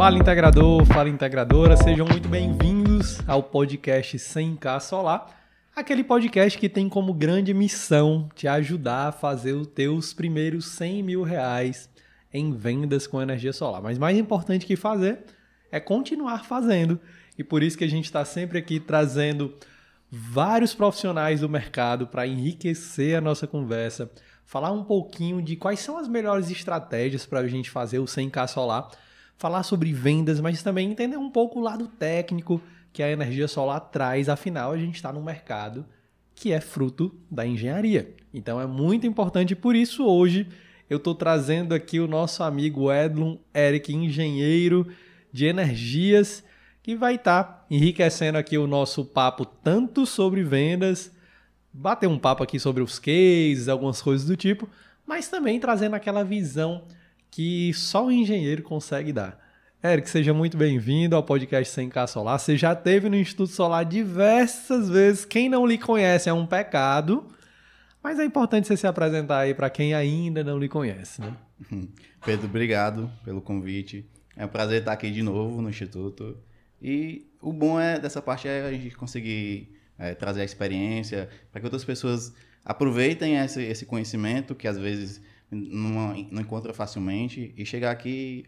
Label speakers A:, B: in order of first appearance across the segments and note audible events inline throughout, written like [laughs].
A: Fala integrador, fala integradora, sejam muito bem-vindos ao podcast 100k Solar, aquele podcast que tem como grande missão te ajudar a fazer os teus primeiros 100 mil reais em vendas com energia solar. Mas mais importante que fazer é continuar fazendo e por isso que a gente está sempre aqui trazendo vários profissionais do mercado para enriquecer a nossa conversa, falar um pouquinho de quais são as melhores estratégias para a gente fazer o 100k solar, falar sobre vendas, mas também entender um pouco o lado técnico que a energia solar traz, afinal a gente está no mercado que é fruto da engenharia. Então é muito importante, por isso hoje eu estou trazendo aqui o nosso amigo Edlon Eric, engenheiro de energias, que vai estar tá enriquecendo aqui o nosso papo tanto sobre vendas, bater um papo aqui sobre os cases, algumas coisas do tipo, mas também trazendo aquela visão que só o engenheiro consegue dar. Eric, seja muito bem-vindo ao podcast 100K Solar. Você já teve no Instituto Solar diversas vezes. Quem não lhe conhece é um pecado, mas é importante você se apresentar aí para quem ainda não lhe conhece, né? [laughs]
B: Pedro, obrigado pelo convite. É um prazer estar aqui de novo no Instituto. E o bom é dessa parte é a gente conseguir é, trazer a experiência para que outras pessoas aproveitem esse, esse conhecimento que às vezes não, não encontra facilmente e chegar aqui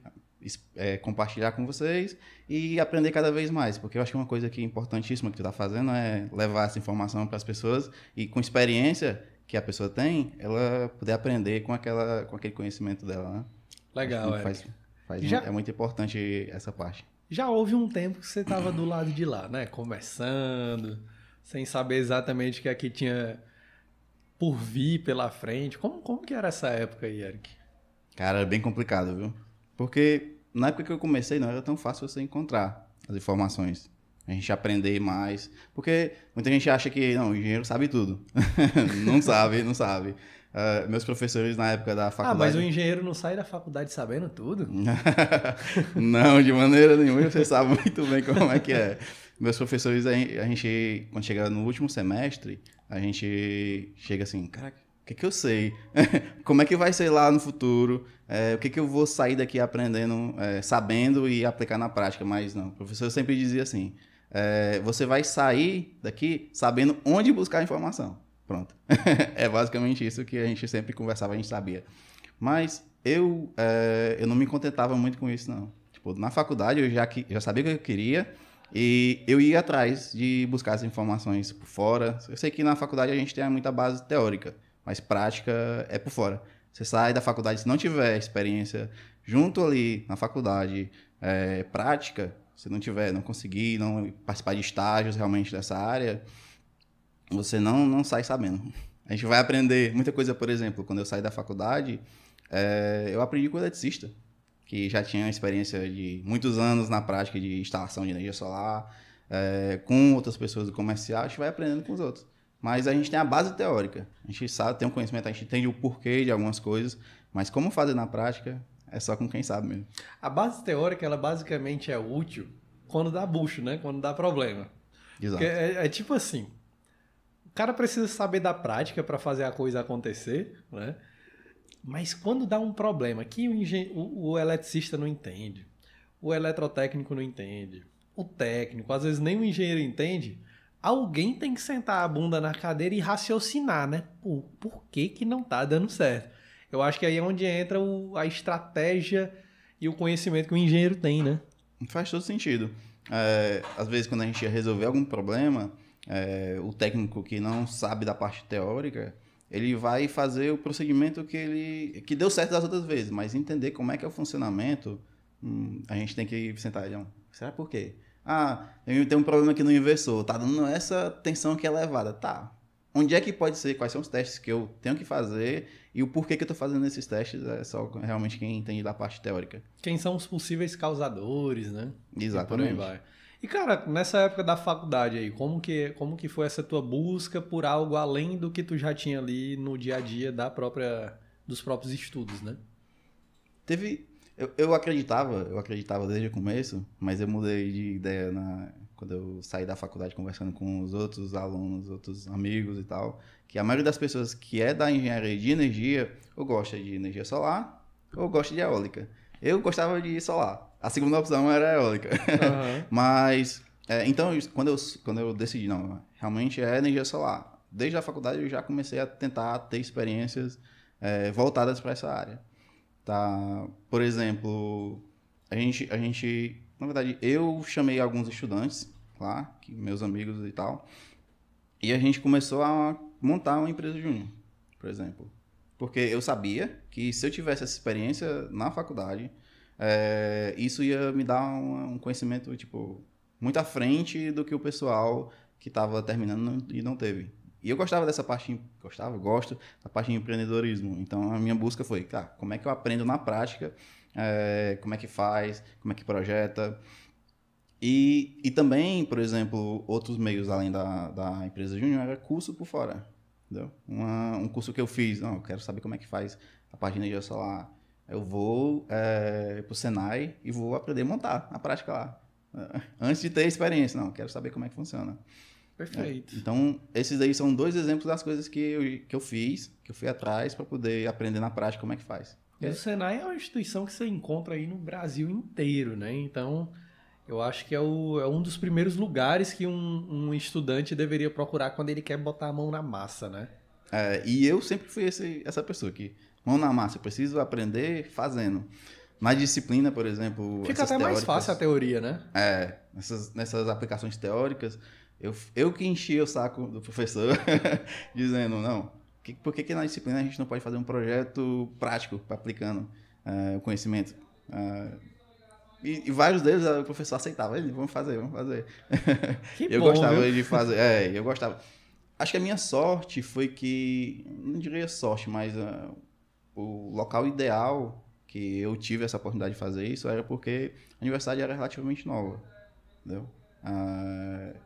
B: é, compartilhar com vocês e aprender cada vez mais, porque eu acho que uma coisa que é importantíssima que tu está fazendo é levar essa informação para as pessoas e com experiência que a pessoa tem, ela poder aprender com aquela com aquele conhecimento dela, né?
A: Legal,
B: é. Faz, faz Já... É muito importante essa parte
A: já houve um tempo que você estava do lado de lá, né? Conversando, sem saber exatamente o que aqui tinha por vir pela frente. Como, como que era essa época aí, Eric?
B: Cara, era bem complicado, viu? Porque na época que eu comecei não era tão fácil você encontrar as informações. A gente aprender mais. Porque muita gente acha que, não, o engenheiro sabe tudo. [laughs] não sabe, não sabe. Uh, meus professores na época da faculdade.
A: Ah, mas o engenheiro não sai da faculdade sabendo tudo? [laughs]
B: não, de maneira nenhuma. Você sabe muito bem como é que é. Meus professores, a gente, quando chega no último semestre, a gente chega assim, caraca, o que, que eu sei? [laughs] como é que vai ser lá no futuro? É, o que, que eu vou sair daqui aprendendo, é, sabendo e aplicar na prática? Mas não, o professor sempre dizia assim: é, você vai sair daqui sabendo onde buscar informação. Pronto. [laughs] é basicamente isso que a gente sempre conversava, a gente sabia. Mas eu, é, eu não me contentava muito com isso, não. Tipo, na faculdade eu já, já sabia o que eu queria e eu ia atrás de buscar as informações por fora. Eu sei que na faculdade a gente tem muita base teórica, mas prática é por fora. Você sai da faculdade, se não tiver experiência junto ali na faculdade, é, prática, se não tiver, não conseguir, não participar de estágios realmente dessa área, você não, não sai sabendo. A gente vai aprender muita coisa, por exemplo, quando eu saí da faculdade, é, eu aprendi com o eletricista, que já tinha experiência de muitos anos na prática de instalação de energia solar, é, com outras pessoas do comercial, a gente vai aprendendo com os outros. Mas a gente tem a base teórica, a gente sabe, tem um conhecimento, a gente entende o porquê de algumas coisas, mas como fazer na prática é só com quem sabe mesmo.
A: A base teórica, ela basicamente é útil quando dá bucho, né? Quando dá problema. Exato. É, é, tipo assim, o cara precisa saber da prática para fazer a coisa acontecer, né? Mas quando dá um problema que o, o, o eletricista não entende, o eletrotécnico não entende, o técnico, às vezes nem o engenheiro entende, alguém tem que sentar a bunda na cadeira e raciocinar, né? Por, por que, que não tá dando certo? Eu acho que aí é onde entra o, a estratégia e o conhecimento que o engenheiro tem, né?
B: Faz todo sentido. É, às vezes, quando a gente ia resolver algum problema, é, o técnico que não sabe da parte teórica, ele vai fazer o procedimento que ele que deu certo das outras vezes, mas entender como é que é o funcionamento, hum, a gente tem que sentar e será por quê? Ah, tem um problema aqui no inversor, tá dando essa tensão que é elevada, tá? Onde é que pode ser? Quais são os testes que eu tenho que fazer e o porquê que eu estou fazendo esses testes é só realmente quem entende da parte teórica.
A: Quem são os possíveis causadores, né?
B: Exatamente.
A: E por aí vai. E, cara, nessa época da faculdade aí, como que, como que foi essa tua busca por algo além do que tu já tinha ali no dia a dia da própria, dos próprios estudos, né?
B: Teve... Eu, eu acreditava, eu acreditava desde o começo, mas eu mudei de ideia na, quando eu saí da faculdade conversando com os outros alunos, outros amigos e tal, que a maioria das pessoas que é da engenharia de energia ou gosta de energia solar ou gosta de eólica. Eu gostava de solar. A segunda opção era eólica.
A: Aham. [laughs]
B: Mas, é, então, quando eu, quando eu decidi, não, realmente é energia solar. Desde a faculdade eu já comecei a tentar ter experiências é, voltadas para essa área. Tá? Por exemplo, a gente, a gente, na verdade, eu chamei alguns estudantes lá, que, meus amigos e tal, e a gente começou a montar uma empresa júnior, por exemplo. Porque eu sabia que se eu tivesse essa experiência na faculdade, é, isso ia me dar um, um conhecimento, tipo, muito à frente do que o pessoal que estava terminando e não teve. E eu gostava dessa parte, gostava, gosto da parte de empreendedorismo. Então a minha busca foi, tá, como é que eu aprendo na prática, é, como é que faz, como é que projeta. E, e também, por exemplo, outros meios além da, da empresa júnior era curso por fora. Entendeu? Uma, um curso que eu fiz, não, eu quero saber como é que faz a parte de solar. Eu vou é, para o Senai e vou aprender a montar na prática lá. Antes de ter experiência, não, quero saber como é que funciona.
A: Perfeito.
B: É, então, esses aí são dois exemplos das coisas que eu, que eu fiz, que eu fui atrás para poder aprender na prática como é que faz.
A: E o Senai é uma instituição que você encontra aí no Brasil inteiro, né? Então, eu acho que é, o, é um dos primeiros lugares que um, um, estudante deveria procurar quando ele quer botar a mão na massa, né?
B: É, e eu sempre fui esse, essa pessoa que, mão na massa, eu preciso aprender fazendo. Na disciplina, por exemplo.
A: Fica até mais fácil a teoria, né?
B: É, nessas, nessas aplicações teóricas, eu, eu que enchi o saco do professor, [laughs] dizendo, não, que, por que, que na disciplina a gente não pode fazer um projeto prático para aplicando uh, o conhecimento? Uh, e, e, vários deles o professor aceitava, ele, vamos fazer, vamos fazer. [laughs]
A: Que
B: eu
A: bom,
B: gostava
A: viu?
B: de fazer, [laughs] é, eu gostava. Acho que a minha sorte foi que, não diria sorte, mas uh, o local ideal que eu tive essa oportunidade de fazer isso era porque a universidade era relativamente nova, entendeu? Uh,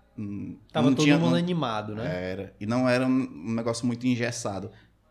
A: Tava todo
B: tinha,
A: mundo
B: não,
A: animado, né?
B: Era. E não era um negócio muito engessado.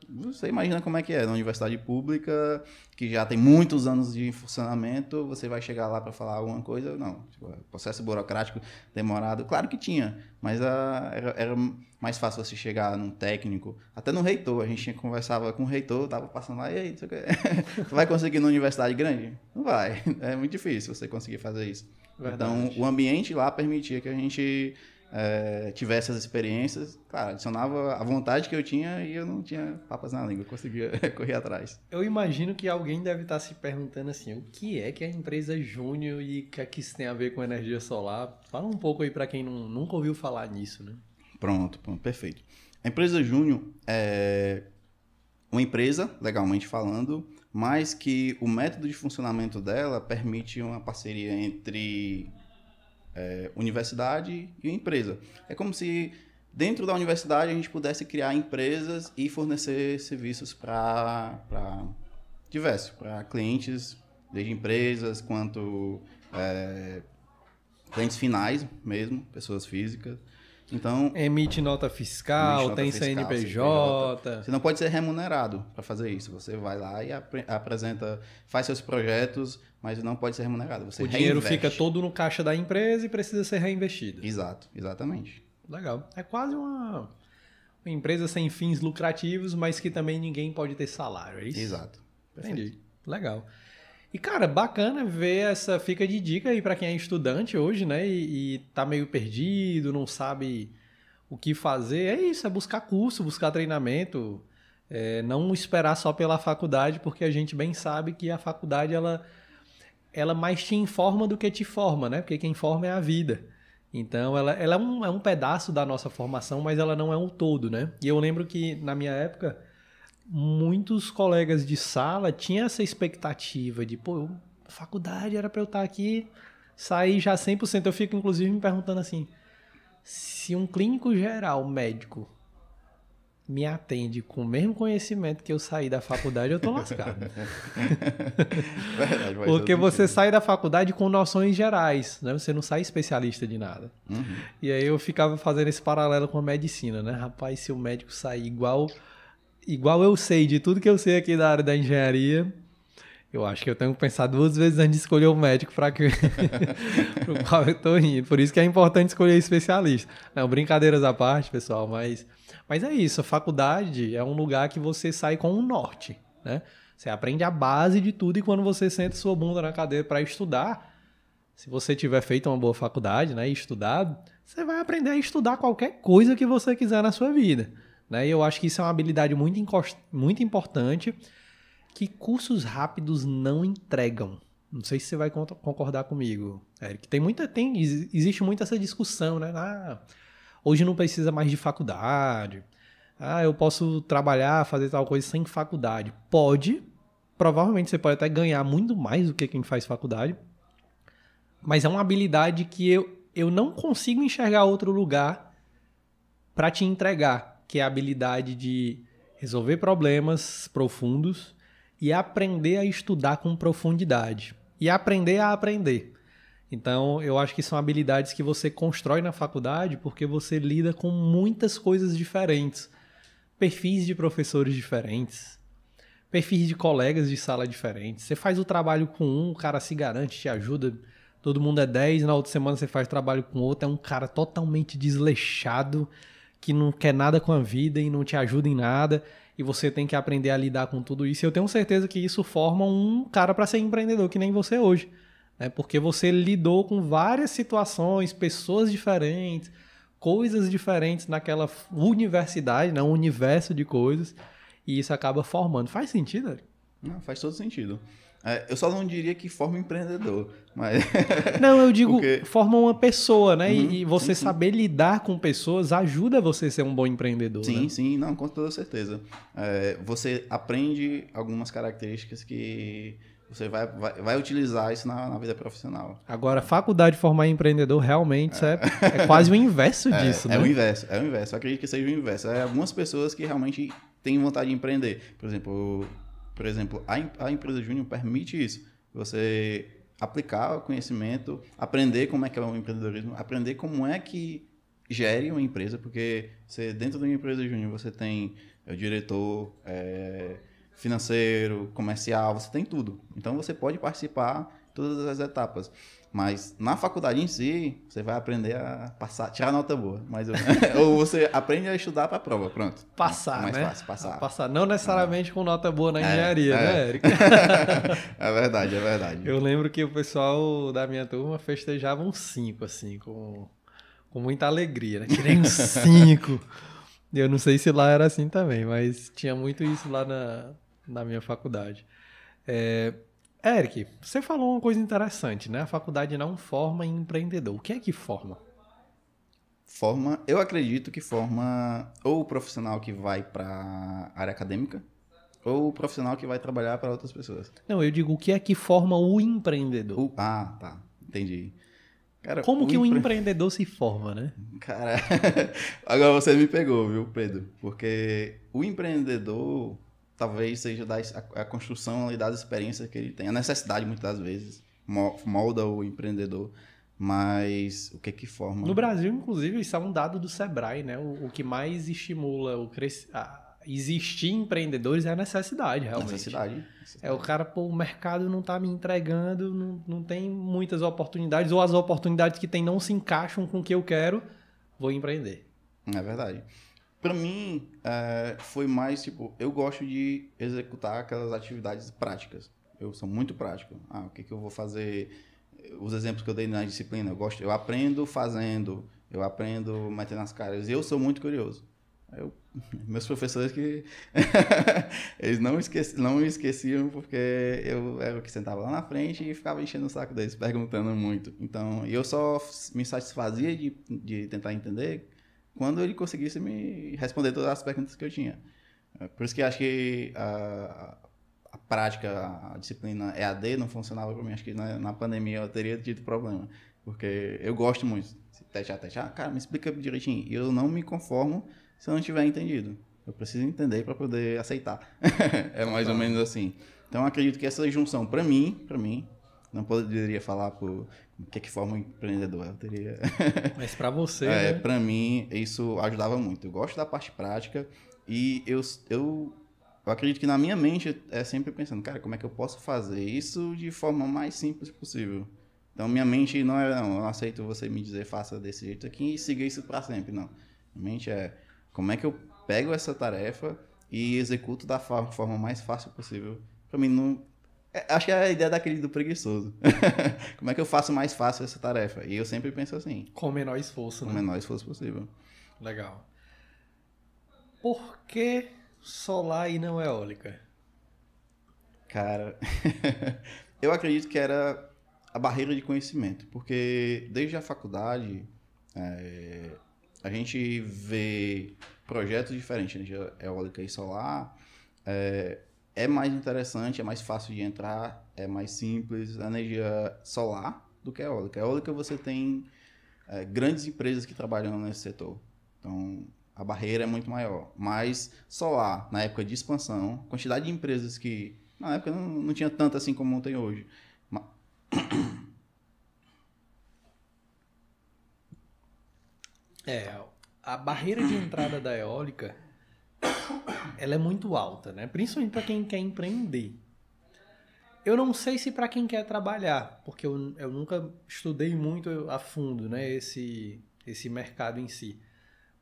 B: Você imagina como é que é, na universidade pública, que já tem muitos anos de funcionamento, você vai chegar lá para falar alguma coisa? Não. Tipo, processo burocrático demorado, claro que tinha, mas a, era, era, mais fácil você chegar num técnico, até no reitor, a gente conversava com o reitor, tava passando lá, e aí, você [laughs] vai conseguir numa universidade grande? Não vai, é muito difícil você conseguir fazer isso.
A: Verdade.
B: Então, o ambiente lá permitia que a gente é, tivesse as experiências, claro, adicionava a vontade que eu tinha e eu não tinha papas na língua, conseguia [laughs] correr atrás.
A: Eu imagino que alguém deve estar se perguntando assim, o que é que a empresa Júnior e o que é que isso tem a ver com energia solar? Fala um pouco aí para quem não, nunca ouviu falar nisso, né?
B: Pronto, pronto, perfeito. A empresa Júnior é uma empresa, legalmente falando, mas que o método de funcionamento dela permite uma parceria entre é, universidade e empresa. É como se dentro da universidade a gente pudesse criar empresas e fornecer serviços para diversos, para clientes, desde empresas quanto é, clientes finais mesmo, pessoas físicas. Então,
A: emite nota fiscal,
B: emite nota
A: tem
B: fiscal,
A: CNPJ.
B: Você não pode ser remunerado para fazer isso. Você vai lá e ap apresenta, faz seus projetos, mas não pode ser remunerado. Você
A: o dinheiro
B: reinveste.
A: fica todo no caixa da empresa e precisa ser reinvestido.
B: Exato, exatamente.
A: Legal. É quase uma, uma empresa sem fins lucrativos, mas que também ninguém pode ter salário, é isso?
B: Exato. Perfeito.
A: Entendi. Legal. E, cara, bacana ver essa. Fica de dica aí para quem é estudante hoje, né? E, e tá meio perdido, não sabe o que fazer. É isso, é buscar curso, buscar treinamento. É, não esperar só pela faculdade, porque a gente bem sabe que a faculdade ela, ela mais te informa do que te forma, né? Porque quem forma é a vida. Então, ela, ela é, um, é um pedaço da nossa formação, mas ela não é um todo, né? E eu lembro que na minha época muitos colegas de sala tinham essa expectativa de, pô, a faculdade era para eu estar aqui, sair já 100%. Eu fico, inclusive, me perguntando assim, se um clínico geral, médico, me atende com o mesmo conhecimento que eu saí da faculdade, eu tô lascado. [laughs]
B: Verdade,
A: Porque você sai da faculdade com noções gerais, né? Você não sai especialista de nada.
B: Uhum.
A: E aí eu ficava fazendo esse paralelo com a medicina, né? Rapaz, se o médico sair igual igual eu sei de tudo que eu sei aqui da área da engenharia, eu acho que eu tenho que pensar duas vezes antes de escolher o médico para que [laughs] pro qual eu tô indo. Por isso que é importante escolher especialista. Não, brincadeiras à parte, pessoal, mas mas é isso, a faculdade é um lugar que você sai com um norte, né? Você aprende a base de tudo e quando você senta sua bunda na cadeira para estudar, Se você tiver feito uma boa faculdade, né, e estudado, você vai aprender a estudar qualquer coisa que você quiser na sua vida. Né? E eu acho que isso é uma habilidade muito, muito importante que cursos rápidos não entregam. Não sei se você vai concordar comigo, Eric. Tem muita, tem, existe muito essa discussão, né? Ah, hoje não precisa mais de faculdade. Ah, eu posso trabalhar, fazer tal coisa sem faculdade. Pode. Provavelmente você pode até ganhar muito mais do que quem faz faculdade. Mas é uma habilidade que eu, eu não consigo enxergar outro lugar para te entregar, que é a habilidade de resolver problemas profundos e aprender a estudar com profundidade e aprender a aprender. Então, eu acho que são habilidades que você constrói na faculdade porque você lida com muitas coisas diferentes. Perfis de professores diferentes, perfis de colegas de sala diferentes. Você faz o trabalho com um, o cara se garante, te ajuda, todo mundo é 10, na outra semana você faz trabalho com outro, é um cara totalmente desleixado, que não quer nada com a vida e não te ajuda em nada e você tem que aprender a lidar com tudo isso. E eu tenho certeza que isso forma um cara para ser empreendedor que nem você hoje, né? Porque você lidou com várias situações, pessoas diferentes, coisas diferentes naquela universidade, né? um universo de coisas, e isso acaba formando. Faz sentido? Eric?
B: Não, faz todo sentido. É, eu só não diria que forma empreendedor, mas... [laughs]
A: Não, eu digo, Porque... forma uma pessoa, né? Uhum, e, você sim, saber sim. lidar com pessoas ajuda você a ser um bom empreendedor,
B: Sim,
A: né?
B: sim, não, com toda certeza. É, você aprende algumas características que você vai, vai, vai utilizar isso na, na, vida profissional.
A: Agora, faculdade de formar empreendedor, realmente, é, é, é quase o inverso [laughs]
B: é,
A: disso,
B: é
A: né?
B: É o inverso, é o inverso. Eu acredito que seja o inverso. É algumas pessoas que realmente têm vontade de empreender. Por exemplo, por exemplo, a, a empresa júnior permite isso. Você aplicar o conhecimento, aprender como é que é o empreendedorismo, aprender como é que gere uma empresa, porque você, dentro de uma empresa júnior você tem o diretor é, financeiro, comercial, você tem tudo. Então você pode participar de todas as etapas. Mas na faculdade em si, você vai aprender a passar, tirar nota boa. Mas, [laughs] ou você aprende a estudar para a prova, pronto.
A: Passar,
B: é mais
A: né?
B: fácil, passar.
A: Passar. Não necessariamente é. com nota boa na é, engenharia,
B: é,
A: né, Eric? [laughs]
B: é verdade, é verdade.
A: Eu lembro que o pessoal da minha turma festejava um 5, assim, com, com muita alegria, né? Tirei um [laughs] 5. Eu não sei se lá era assim também, mas tinha muito isso lá na, na minha faculdade. É, Eric, você falou uma coisa interessante, né? A faculdade não forma empreendedor. O que é que forma?
B: Forma, eu acredito que forma ou o profissional que vai para a área acadêmica ou o profissional que vai trabalhar para outras pessoas.
A: Não, eu digo o que é que forma o empreendedor. O,
B: ah, tá. Entendi.
A: Cara, Como que empre... um empreendedor se forma, né?
B: Cara, [laughs] agora você me pegou, viu, Pedro? Porque o empreendedor, talvez seja da, a, a construção ali, das experiências que ele tem. A necessidade, muitas das vezes, molda o empreendedor. Mas o que que forma?
A: No Brasil, inclusive, isso é um dado do Sebrae, né? O, o que mais estimula o cres... existir empreendedores é a necessidade, realmente.
B: Necessidade.
A: necessidade. É o cara, pô, o mercado não está me entregando, não, não tem muitas oportunidades, ou as oportunidades que tem não se encaixam com o que eu quero, vou empreender.
B: É verdade. Para mim, é, foi mais tipo, eu gosto de executar aquelas atividades práticas. Eu sou muito prático. Ah, o que, que eu vou fazer? Os exemplos que eu dei na disciplina, eu gosto, eu aprendo fazendo, eu aprendo metendo as caras. Eu sou muito curioso. Eu, [laughs] meus professores que [laughs] eles não, esqueci, não me esqueciam porque eu era o que sentava lá na frente e ficava enchendo o saco deles, perguntando muito. Então, eu só me satisfazia de, de tentar entender quando ele conseguisse me responder todas as perguntas que eu tinha. É, por isso que acho que a, a prática, a disciplina EAD não funcionava para mim. Acho que na, na, pandemia eu teria tido problema. Porque eu gosto muito. Teste a teste. Ah, cara, me explica direitinho. E eu não me conformo se eu não tiver entendido. Eu preciso entender para poder aceitar. [laughs] é mais ou menos assim. Então acredito que essa junção, para mim, para mim, não poderia falar por que é que forma um empreendedor. Eu teria. [laughs]
A: Mas para você,
B: é,
A: né?
B: Para mim, isso ajudava muito. Eu gosto da parte prática e eu, eu, eu acredito que na minha mente é sempre pensando, cara, como é que eu posso fazer isso de forma mais simples possível. Então, minha mente não é, não, eu aceito você me dizer, faça desse jeito aqui e siga isso para sempre. Não. Minha mente é, como é que eu pego essa tarefa e executo da forma mais fácil possível. Para mim, não, acho que é a ideia daquele do preguiçoso. [laughs] Como é que eu faço mais fácil essa tarefa? E eu sempre penso assim.
A: Com o menor esforço,
B: Com o
A: né?
B: menor esforço possível.
A: Legal. Por que solar e não eólica?
B: Cara, [laughs] eu acredito que era a barreira de conhecimento, porque desde a faculdade é, a gente vê projetos diferentes, energia eólica e solar, é, é mais interessante, é mais fácil de entrar, é mais simples a energia solar do que a eólica. A eólica você tem é, grandes empresas que trabalham nesse setor, então a barreira é muito maior. Mas solar, na época de expansão, quantidade de empresas que na época não, não tinha tanto assim como tem hoje. [coughs]
A: É, a barreira de entrada da eólica, ela é muito alta, né? Principalmente para quem quer empreender. Eu não sei se para quem quer trabalhar, porque eu, eu nunca estudei muito a fundo, né, esse, esse mercado em si.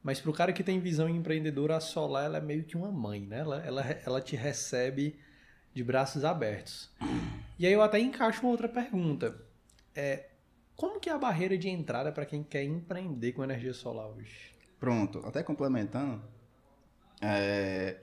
A: Mas para o cara que tem visão empreendedora, a Solar ela é meio que uma mãe, né? Ela, ela, ela te recebe de braços abertos. E aí eu até encaixo uma outra pergunta. É, como que é a barreira de entrada para quem quer empreender com energia solar hoje?
B: Pronto, até complementando, é,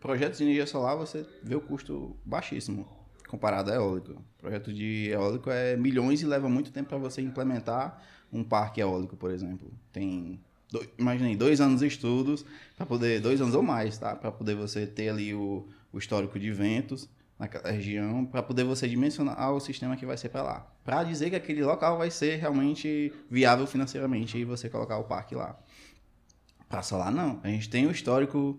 B: projetos de energia solar você vê o custo baixíssimo comparado a eólico. Projeto de eólico é milhões e leva muito tempo para você implementar um parque eólico, por exemplo. Tem dois, imaginei dois anos de estudos para poder dois anos ou mais, tá? Para poder você ter ali o, o histórico de ventos naquela região para poder você dimensionar o sistema que vai ser para lá. Para dizer que aquele local vai ser realmente viável financeiramente e você colocar o parque lá. Para solar, não. A gente tem o histórico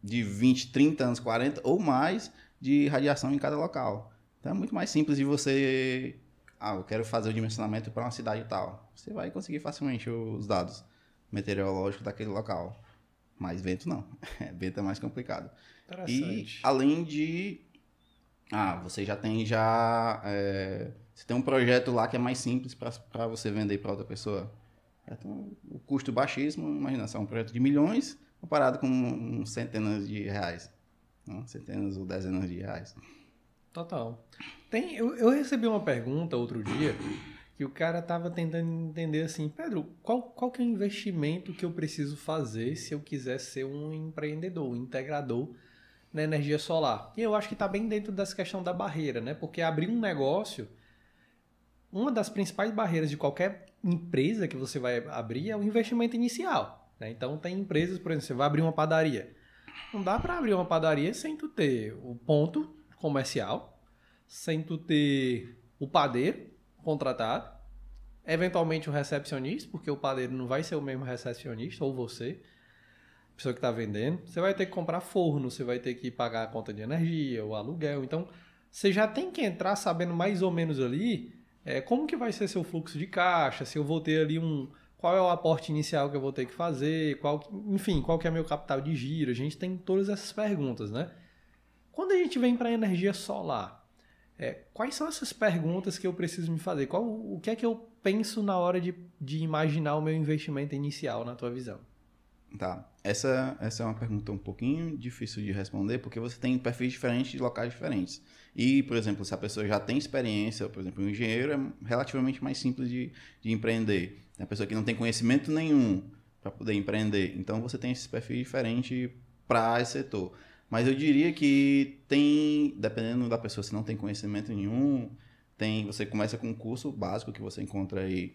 B: de 20, 30 anos, 40 ou mais de radiação em cada local. Então é muito mais simples de você. Ah, eu quero fazer o dimensionamento para uma cidade tal. Você vai conseguir facilmente os dados meteorológicos daquele local. Mas vento não. [laughs] vento é mais complicado. E além de. Ah, você já tem já. É... Você tem um projeto lá que é mais simples para você vender para outra pessoa. Então, o custo baixíssimo, imagina, só um projeto de milhões comparado com centenas de reais. Não? Centenas ou dezenas de reais.
A: Total. Tem, eu, eu recebi uma pergunta outro dia que o cara tava tentando entender assim, Pedro, qual, qual que é o investimento que eu preciso fazer se eu quiser ser um empreendedor, um integrador na energia solar? E eu acho que está bem dentro dessa questão da barreira, né? Porque abrir um negócio, uma das principais barreiras de qualquer empresa que você vai abrir é o investimento inicial. Né? Então tem empresas, por exemplo, você vai abrir uma padaria. Não dá para abrir uma padaria sem tu ter o ponto comercial, sem tu ter o padeiro contratado, eventualmente o recepcionista, porque o padeiro não vai ser o mesmo recepcionista, ou você, pessoa que está vendendo. Você vai ter que comprar forno, você vai ter que pagar a conta de energia, o aluguel. Então, você já tem que entrar sabendo mais ou menos ali é, como que vai ser seu fluxo de caixa, se eu vou ter ali um... Qual é o aporte inicial que eu vou ter que fazer, qual, enfim, qual que é meu capital de giro. A gente tem todas essas perguntas, né? Quando a gente vem para a energia solar, é, quais são essas perguntas que eu preciso me fazer? Qual, o que é que eu penso na hora de, de imaginar o meu investimento inicial, na tua visão?
B: Tá. Essa, essa é uma pergunta um pouquinho difícil de responder, porque você tem perfis diferentes de locais diferentes. E, por exemplo, se a pessoa já tem experiência, por exemplo, um engenheiro é relativamente mais simples de, de empreender. A pessoa que não tem conhecimento nenhum para poder empreender. Então, você tem esses perfis diferentes para esse setor. Mas eu diria que tem, dependendo da pessoa, se não tem conhecimento nenhum, tem, você começa com um curso básico que você encontra aí.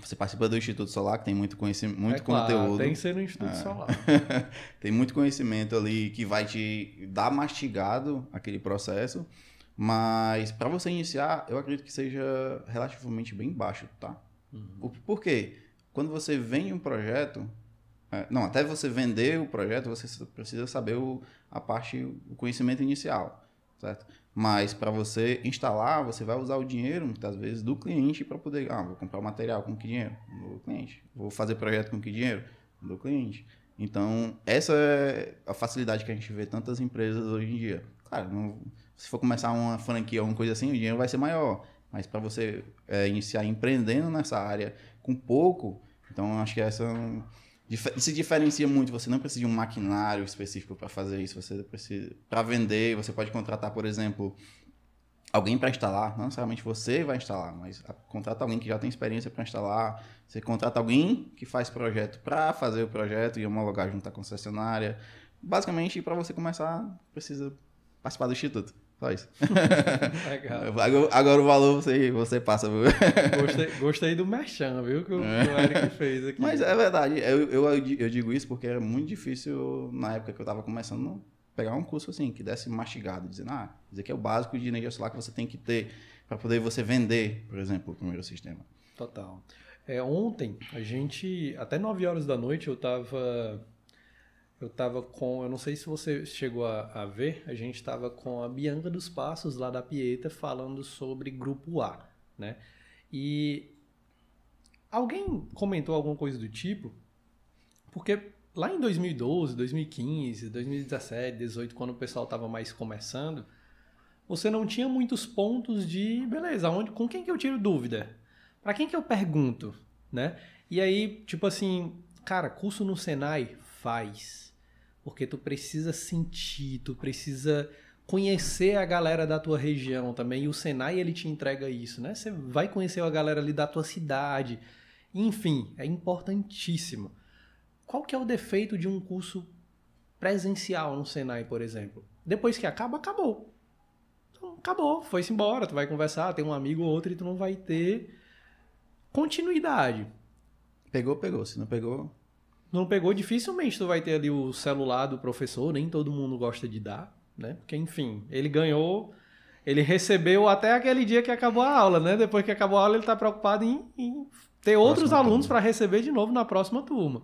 B: Você participa do Instituto Solar, que tem muito conhecimento, muito
A: é claro,
B: conteúdo.
A: Tem que ser no Instituto
B: É.
A: Solar. [laughs]
B: tem muito conhecimento ali que vai te dar mastigado aquele processo. Mas para você iniciar, eu acredito que seja relativamente bem baixo, tá? O- Por quê? Quando você vende um projeto, é, não, até você vender o projeto, você precisa saber o, a parte, o conhecimento inicial, certo? Mas para você instalar, você vai usar o dinheiro, muitas vezes, do cliente para poder, ah, vou comprar o material com que dinheiro? Do cliente. Vou fazer projeto com que dinheiro? Do cliente. Então, essa é a facilidade que a gente vê tantas empresas hoje em dia. Claro, não- se for começar uma franquia ou uma coisa assim, o dinheiro vai ser maior. Mas para você é, iniciar empreendendo nessa área com pouco, então acho que essa é um- se diferencia muito. Você não precisa de um maquinário específico para fazer isso. Você precisa para vender. Você pode contratar, por exemplo, alguém para instalar, não necessariamente você vai instalar, mas contrata alguém que já tem experiência para instalar, você contrata alguém que faz projeto para fazer o projeto e homologar junto à concessionária. Basicamente, para você começar, precisa participar do instituto. Só isso. [laughs] Legal. [laughs] Agora, agora, o valor você, você passa.
A: Gostei, gostei do merchan, viu? Que o, é. o Eric fez aqui.
B: Mas é verdade. Eu, eu, eu digo isso porque era muito difícil na época que eu estava começando pegar um curso assim, que desse mastigado, dizendo, ah, isso aqui é o básico de energia solar que você tem que ter para poder você vender, por exemplo, o primeiro sistema.
A: Total. É, ontem, a gente, até 9 horas da noite, eu estava eu tava com, eu não sei se você chegou a, a ver, a gente estava com a Bianca dos Passos lá da Pieta falando sobre grupo A, né? E alguém comentou alguma coisa do tipo, porque lá em 2012, 2015, 2017, 2018, quando o pessoal estava mais começando, você não tinha muitos pontos de, beleza, onde, com quem que eu tiro dúvida? Para quem que eu pergunto, né? E aí, tipo assim, cara, curso no Senai faz porque tu precisa sentir, tu precisa conhecer a galera da tua região também. E o Senai ele te entrega isso, né? Você vai conhecer a galera ali da tua cidade. Enfim, é importantíssimo. Qual que é o defeito de um curso presencial no Senai, por exemplo? Depois que acaba, acabou. Então, acabou, foi-se embora. Tu vai conversar, tem um amigo ou outro e tu não vai ter continuidade.
B: Pegou, pegou. Se não pegou,
A: não pegou, dificilmente tu vai ter ali o celular do professor, nem todo mundo gosta de dar, né? Porque, enfim, ele ganhou, ele recebeu até aquele dia que acabou a aula, né? Depois que acabou a aula, ele está preocupado em, em, ter outros próxima alunos para receber de novo na próxima turma.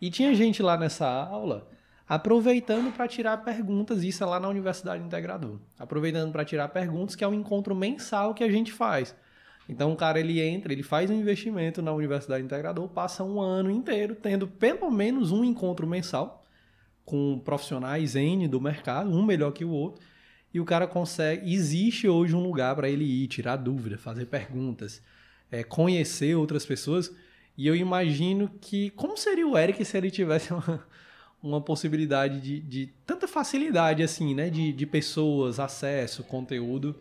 A: E tinha gente lá nessa aula aproveitando para tirar perguntas, isso é lá na Universidade Integrador. Aproveitando para tirar perguntas, que é um encontro mensal que a gente faz. Então o cara ele entra, ele faz um investimento na Universidade Integrador, passa um ano inteiro tendo pelo menos um encontro mensal com profissionais N do mercado, um melhor que o outro, e o cara consegue. Existe hoje um lugar para ele ir, tirar dúvida, fazer perguntas, é, conhecer outras pessoas. E eu imagino que. Como seria o Eric se ele tivesse uma, uma possibilidade de, de tanta facilidade assim, né? De, de pessoas, acesso, conteúdo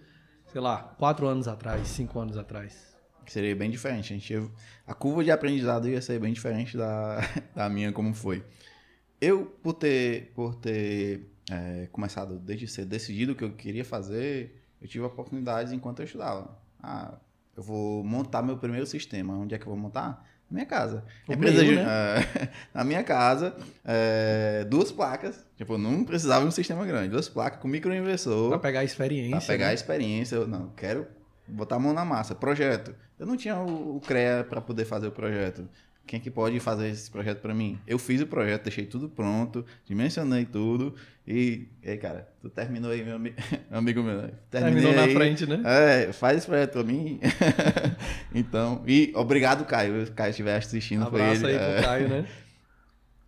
A: sei lá, quatro anos atrás, cinco anos atrás?
B: Seria bem diferente. A, gente, a curva de aprendizado ia ser bem diferente da, [laughs] da minha como foi. Eu, por ter, por ter é, começado desde ser decidido o que eu queria fazer, eu tive oportunidades enquanto eu estudava. Ah, eu vou montar meu primeiro sistema. Onde é que eu vou montar? Na minha casa. Empresa meu, né? uh, [laughs] na minha casa, uh, duas placas. Tipo, não precisava de um sistema grande. Duas placas com microinversor.
A: Pra pegar a experiência.
B: Pra pegar né? a experiência. Eu não, quero botar a mão na massa. Projeto. Eu não tinha o, o CREA para poder fazer o projeto. Quem é que pode fazer esse projeto para mim? Eu fiz o projeto, deixei tudo pronto, dimensionei tudo e, e aí, cara, tu terminou aí, meu, meu [laughs] amigo meu. Né?
A: Terminou na frente, né?
B: É, faz esse projeto pra mim. [laughs] então, e obrigado, Caio. Se o Caio estiver assistindo,
A: Abraço
B: foi
A: ele. aí pro é. Caio, né? [laughs]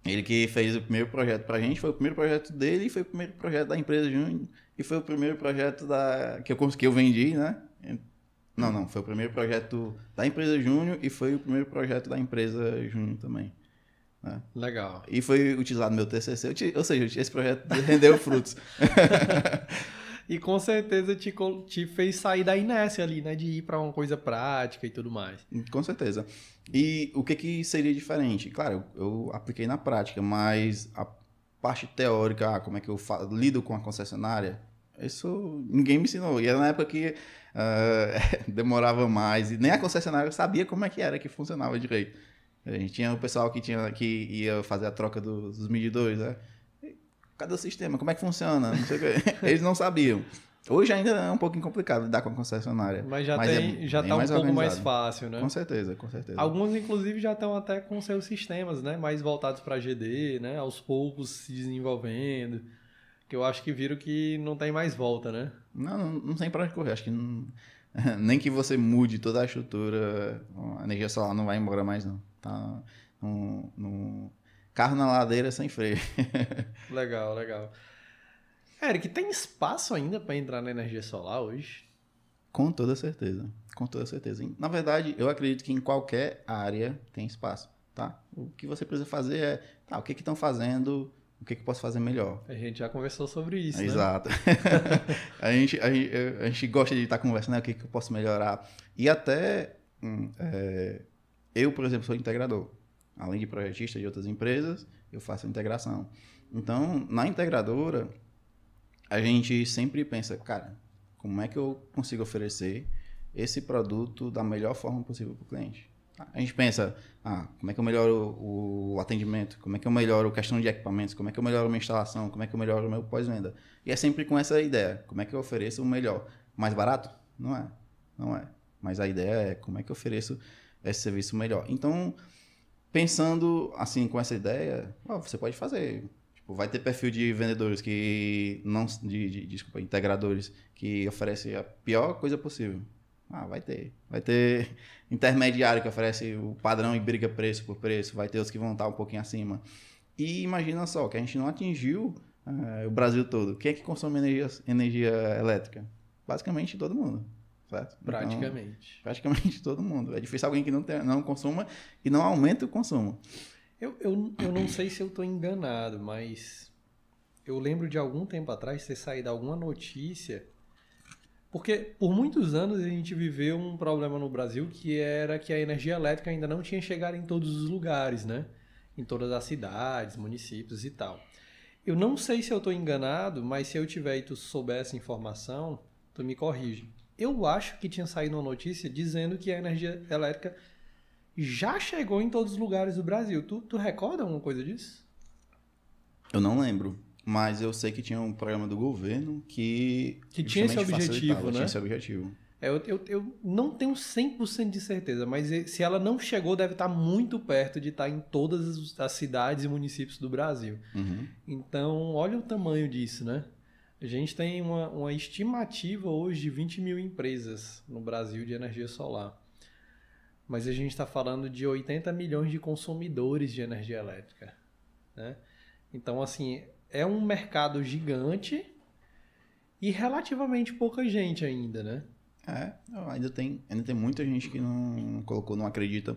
B: Ele que fez o primeiro projeto pra gente, foi o primeiro projeto dele e foi o primeiro projeto da empresa Júnior e foi o primeiro projeto da que eu consegui, eu vendi, né? Não, não. Foi o primeiro projeto da empresa Júnior e foi o primeiro projeto da empresa Júnior também. Né?
A: Legal.
B: E foi utilizado no meu TCC. Ou seja, esse projeto [laughs] rendeu frutos.
A: e com certeza te, te fez sair da inércia ali, né? De ir para uma coisa prática e tudo mais.
B: Com certeza. E o que, que seria diferente? Claro, eu apliquei na prática, mas a parte teórica, ah, como é que eu lido com a concessionária, isso ninguém me ensinou. E era na época que uh, [laughs] demorava mais e nem a concessionária sabia como é que era que funcionava direito. A gente tinha o pessoal que, tinha, que ia fazer a troca dos, dos medidores, né? Cadê o sistema? Como é que funciona? Não [laughs] Eles não sabiam. Hoje ainda é um pouquinho complicado lidar com a concessionária.
A: Mas já, mas tem, é já tá um pouco mais fácil, né?
B: Com certeza, com certeza.
A: Alguns, inclusive, já estão até com seus sistemas, né? Mais voltados para GD, né? Aos poucos se desenvolvendo que eu acho que viram que não tem mais volta, né?
B: Não, não, não tem para onde correr. Acho que não, [laughs] nem que você mude toda a estrutura, a energia solar não vai embora mais, não. Tá no, no... carro na ladeira sem freio. [laughs]
A: legal, legal. Eric, tem espaço ainda para entrar na energia solar hoje?
B: Com toda certeza, com toda certeza. Na verdade, eu acredito que em qualquer área tem espaço, tá? O que você precisa fazer é, tá, o que estão fazendo o que, que eu posso fazer melhor.
A: A gente já conversou sobre isso, né?
B: Exato. [laughs] [laughs] a, gente, a, gente, a gente gosta de estar conversando, né? o que, que eu posso melhorar. E até hum, é, eu, por exemplo, sou integrador. Além de projetista de outras empresas, eu faço integração. Então, na integradora, a gente sempre pensa, cara, como é que eu consigo oferecer esse produto da melhor forma possível para o cliente? A gente pensa, ah, como é que eu melhoro o, atendimento? Como é que eu melhoro a questão de equipamentos? Como é que eu melhoro a minha instalação? Como é que eu melhoro o meu pós-venda? E é sempre com essa ideia, como é que eu ofereço o melhor? Mais barato? Não é, não é. Mas a ideia é como é que eu ofereço esse serviço melhor. Então, pensando assim com essa ideia, você pode fazer. Tipo, vai ter perfil de vendedores que não, de, de, desculpa, integradores que oferecem a pior coisa possível. Ah, vai ter. Vai ter [laughs] intermediário que oferece o padrão e briga preço por preço. Vai ter os que vão estar um pouquinho acima. E imagina só, que a gente não atingiu uh, o Brasil todo. Quem é que consome energia, energia elétrica? Basicamente todo mundo. Certo?
A: Praticamente.
B: Então, praticamente [laughs] todo mundo. É difícil alguém que não, tem, não consuma e não aumente o consumo.
A: Eu, eu, eu não sei se eu estou enganado, mas eu lembro de algum tempo atrás ter saído alguma notícia porque por muitos anos a gente viveu um problema no Brasil que era que a energia elétrica ainda não tinha chegado em todos os lugares, né? Em todas as cidades, municípios e tal. Eu não sei se eu estou enganado, mas se eu tiver e tu souber essa informação, tu me corrige. Eu acho que tinha saído uma notícia dizendo que a energia elétrica já chegou em todos os lugares do Brasil. Tu, tu recorda alguma coisa disso?
B: Eu não lembro. Mas eu sei que tinha um programa do governo que.
A: Que tinha esse objetivo, né?
B: Tinha esse objetivo.
A: É, eu, eu, eu não tenho 100% de certeza, mas se ela não chegou, deve estar muito perto de estar em todas as cidades e municípios do Brasil.
B: Uhum.
A: Então, olha o tamanho disso, né? A gente tem uma, uma estimativa hoje de 20 mil empresas no Brasil de energia solar. Mas a gente está falando de 80 milhões de consumidores de energia elétrica. Né? Então, assim, é um mercado gigante e relativamente pouca gente ainda, né?
B: É, ainda tem, ainda tem muita gente que não colocou, não acredita.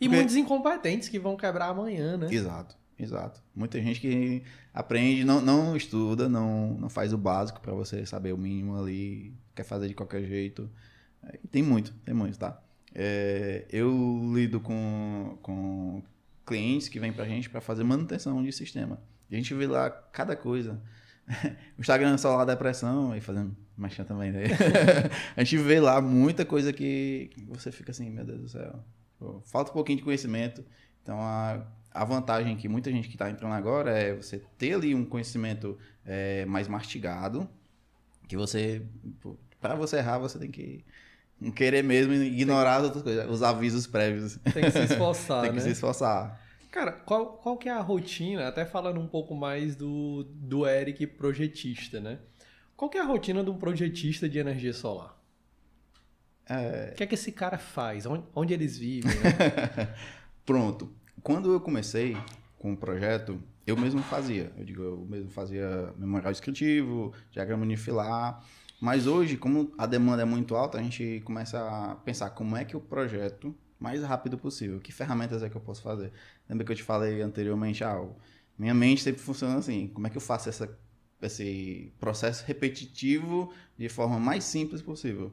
A: E Porque... muitos incompetentes que vão quebrar amanhã, né?
B: Exato, exato. Muita gente que aprende, não, não estuda, não, não faz o básico para você saber o mínimo ali, quer fazer de qualquer jeito. É, tem muito, tem muito, tá? É, eu lido com, com clientes que vêm pra gente para fazer manutenção de sistema. A gente vê lá cada coisa. [laughs] o Instagram é só lá depressão e fazendo marchinha também. Né? [laughs] a gente vê lá muita coisa que você fica assim, meu Deus do céu. Pô, falta um pouquinho de conhecimento. Então a, a vantagem que muita gente que está entrando agora é você ter ali um conhecimento é, mais mastigado. Que você, para você errar, você tem que querer mesmo ignorar as outras coisas, os avisos prévios.
A: Tem que se esforçar, [laughs]
B: tem que
A: né?
B: se esforçar.
A: Cara, qual, qual que é a rotina, até falando um pouco mais do, do Eric projetista, né? Qual que é a rotina de um projetista de energia solar? É... O que é que esse cara faz? Onde, onde eles vivem? Né? [laughs]
B: Pronto. Quando eu comecei com o projeto, eu mesmo fazia. Eu digo, eu mesmo fazia memorial descritivo, diagrama unifilar. Mas hoje, como a demanda é muito alta, a gente começa a pensar como é que o projeto mais rápido possível. Que ferramentas é que eu posso fazer? Lembra que eu te falei anteriormente? Ah, minha mente sempre funciona assim. Como é que eu faço essa, esse processo repetitivo de forma mais simples possível?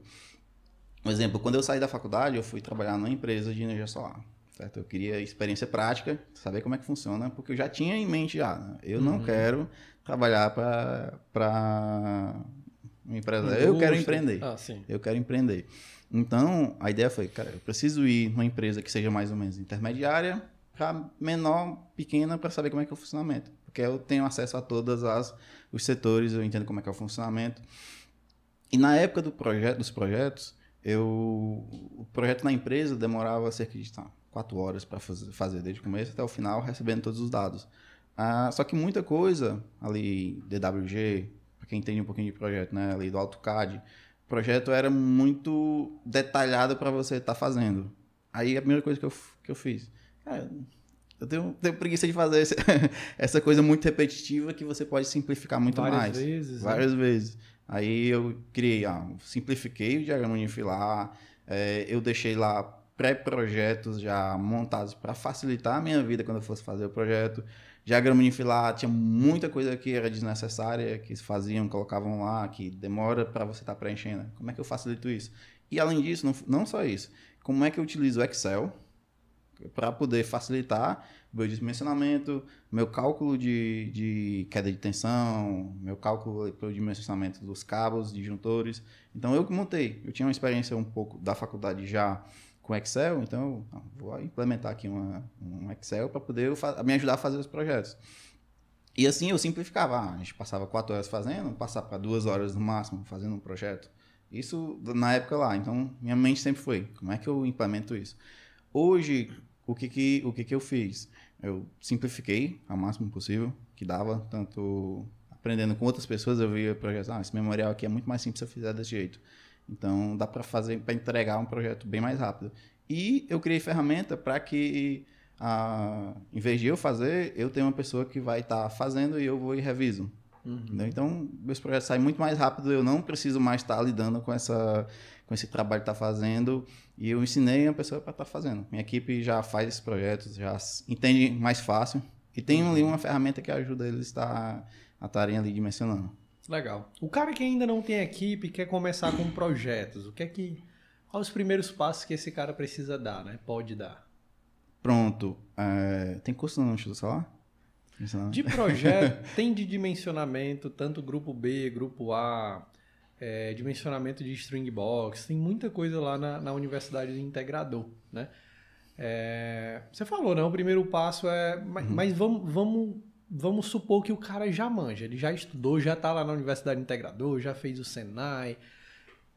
B: Um exemplo, quando eu saí da faculdade, eu fui trabalhar numa empresa de energia solar. Certo? Eu queria experiência prática, saber como é que funciona, porque eu já tinha em mente já, né? eu uhum. não quero trabalhar para uma empresa, eu quero empreender.
A: Ah,
B: eu quero empreender. Então, a ideia foi, cara, eu preciso ir numa empresa que seja mais ou menos intermediária para menor, pequena, para saber como é que é o funcionamento. Porque eu tenho acesso a todos os setores, eu entendo como é que é o funcionamento. E na época do projeto, dos projetos, eu, o projeto na empresa demorava cerca de tá, quatro horas para fazer, desde o começo até o final, recebendo todos os dados. Ah, só que muita coisa ali, DWG, para quem entende um pouquinho de projeto, né, ali do AutoCAD, o projeto era muito detalhado para você estar tá fazendo. Aí a primeira coisa que eu, que eu fiz, cara, eu tenho, tenho preguiça de fazer esse, [laughs] essa coisa muito repetitiva que você pode simplificar muito
A: várias
B: mais.
A: Vezes,
B: né? várias né? vezes. Aí eu criei, ah, simplifiquei o diagrama unifilar, é, eu deixei lá pré-projetos já montados para facilitar a minha vida quando eu fosse fazer o projeto. Diagrama unifilar, tinha muita coisa que era desnecessária, que faziam, colocavam lá, que demora para você estar tá preenchendo. Como é que eu facilito isso? E além disso, não, não só isso, como é que eu utilizo o Excel para poder facilitar meu dimensionamento, meu cálculo de, de queda de tensão, meu cálculo para o dimensionamento dos cabos, disjuntores. Então eu que montei. Eu tinha uma experiência um pouco da faculdade já com Excel, então eu vou implementar aqui uma, um Excel para poder me ajudar a fazer os projetos. E assim eu simplificava. Ah, a gente passava quatro horas fazendo, passar para duas horas no máximo fazendo um projeto. Isso na época lá. Então minha mente sempre foi: como é que eu implemento isso? Hoje, o que que, o que, que eu fiz? Eu simplifiquei ao máximo possível, que dava, tanto aprendendo com outras pessoas, eu via projetos, ah, esse memorial aqui é muito mais simples se eu fizer desse jeito. Então dá para fazer, para entregar um projeto bem mais rápido. E eu criei ferramenta para que, ah, em vez de eu fazer, eu tenho uma pessoa que vai estar tá fazendo e eu vou e reviso. Uhum. Então, meus projetos saem muito mais rápido, eu não preciso mais estar tá lidando com, essa, com esse trabalho que está fazendo. E eu ensinei a pessoa para estar tá fazendo. Minha equipe já faz esses projetos, já entende mais fácil. E tem ali uma ferramenta que ajuda eles a estarem ali dimensionando.
A: Legal. O cara que ainda não tem equipe quer começar com projetos, o que é que. Quais os primeiros passos que esse cara precisa dar, né? Pode dar.
B: Pronto. É... Tem curso no Instituto Solar?
A: De projeto, tem de dimensionamento, tanto grupo B, grupo A, é, dimensionamento de string box, tem muita coisa lá na, na Universidade do Integrador, né? É, você falou, né? O primeiro passo é. Mas, uhum. mas vamos, vamos, vamos supor que o cara já manja, ele já estudou, já está lá na Universidade Integrador, já fez o Senai.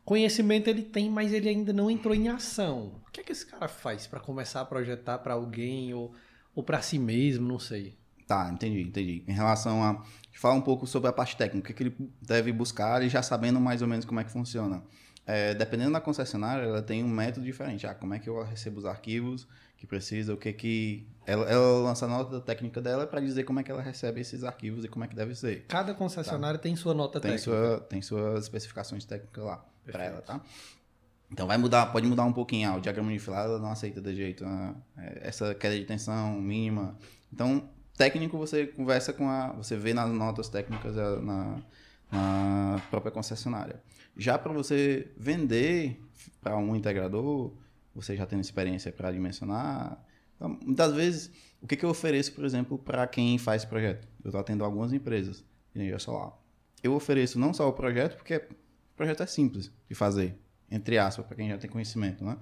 A: Conhecimento ele tem, mas ele ainda não entrou em ação. O que é que esse cara faz para começar a projetar para alguém ou, ou para si mesmo? Não sei.
B: Tá, entendi, entendi. Em relação a. Fala um pouco sobre a parte técnica, o que, ele deve buscar e já sabendo mais ou menos como é que funciona. É, dependendo da concessionária, ela tem um método diferente. Ah, como é que eu recebo os arquivos que precisa, o que que. Ela, ela lança a nota técnica dela para dizer como é que ela recebe esses arquivos e como é que deve ser.
A: Cada concessionária tá? tem sua nota
B: tem
A: técnica.
B: Sua, tem suas especificações técnicas lá para ela, tá? Então vai mudar, pode mudar um pouquinho. Ah, o diagrama unifilado ela não aceita de jeito. Ah, essa queda de tensão mínima. Então técnico você conversa com a. Você vê nas notas técnicas eh, na, na própria concessionária. Já para você vender para um integrador, você já tem experiência para dimensionar. Então, muitas vezes, o que, que eu ofereço, por exemplo, para quem faz projeto? Eu estou atendendo algumas empresas de energia solar. Eu ofereço não só o projeto, porque o projeto é simples de fazer, entre aspas, para quem já tem conhecimento, né?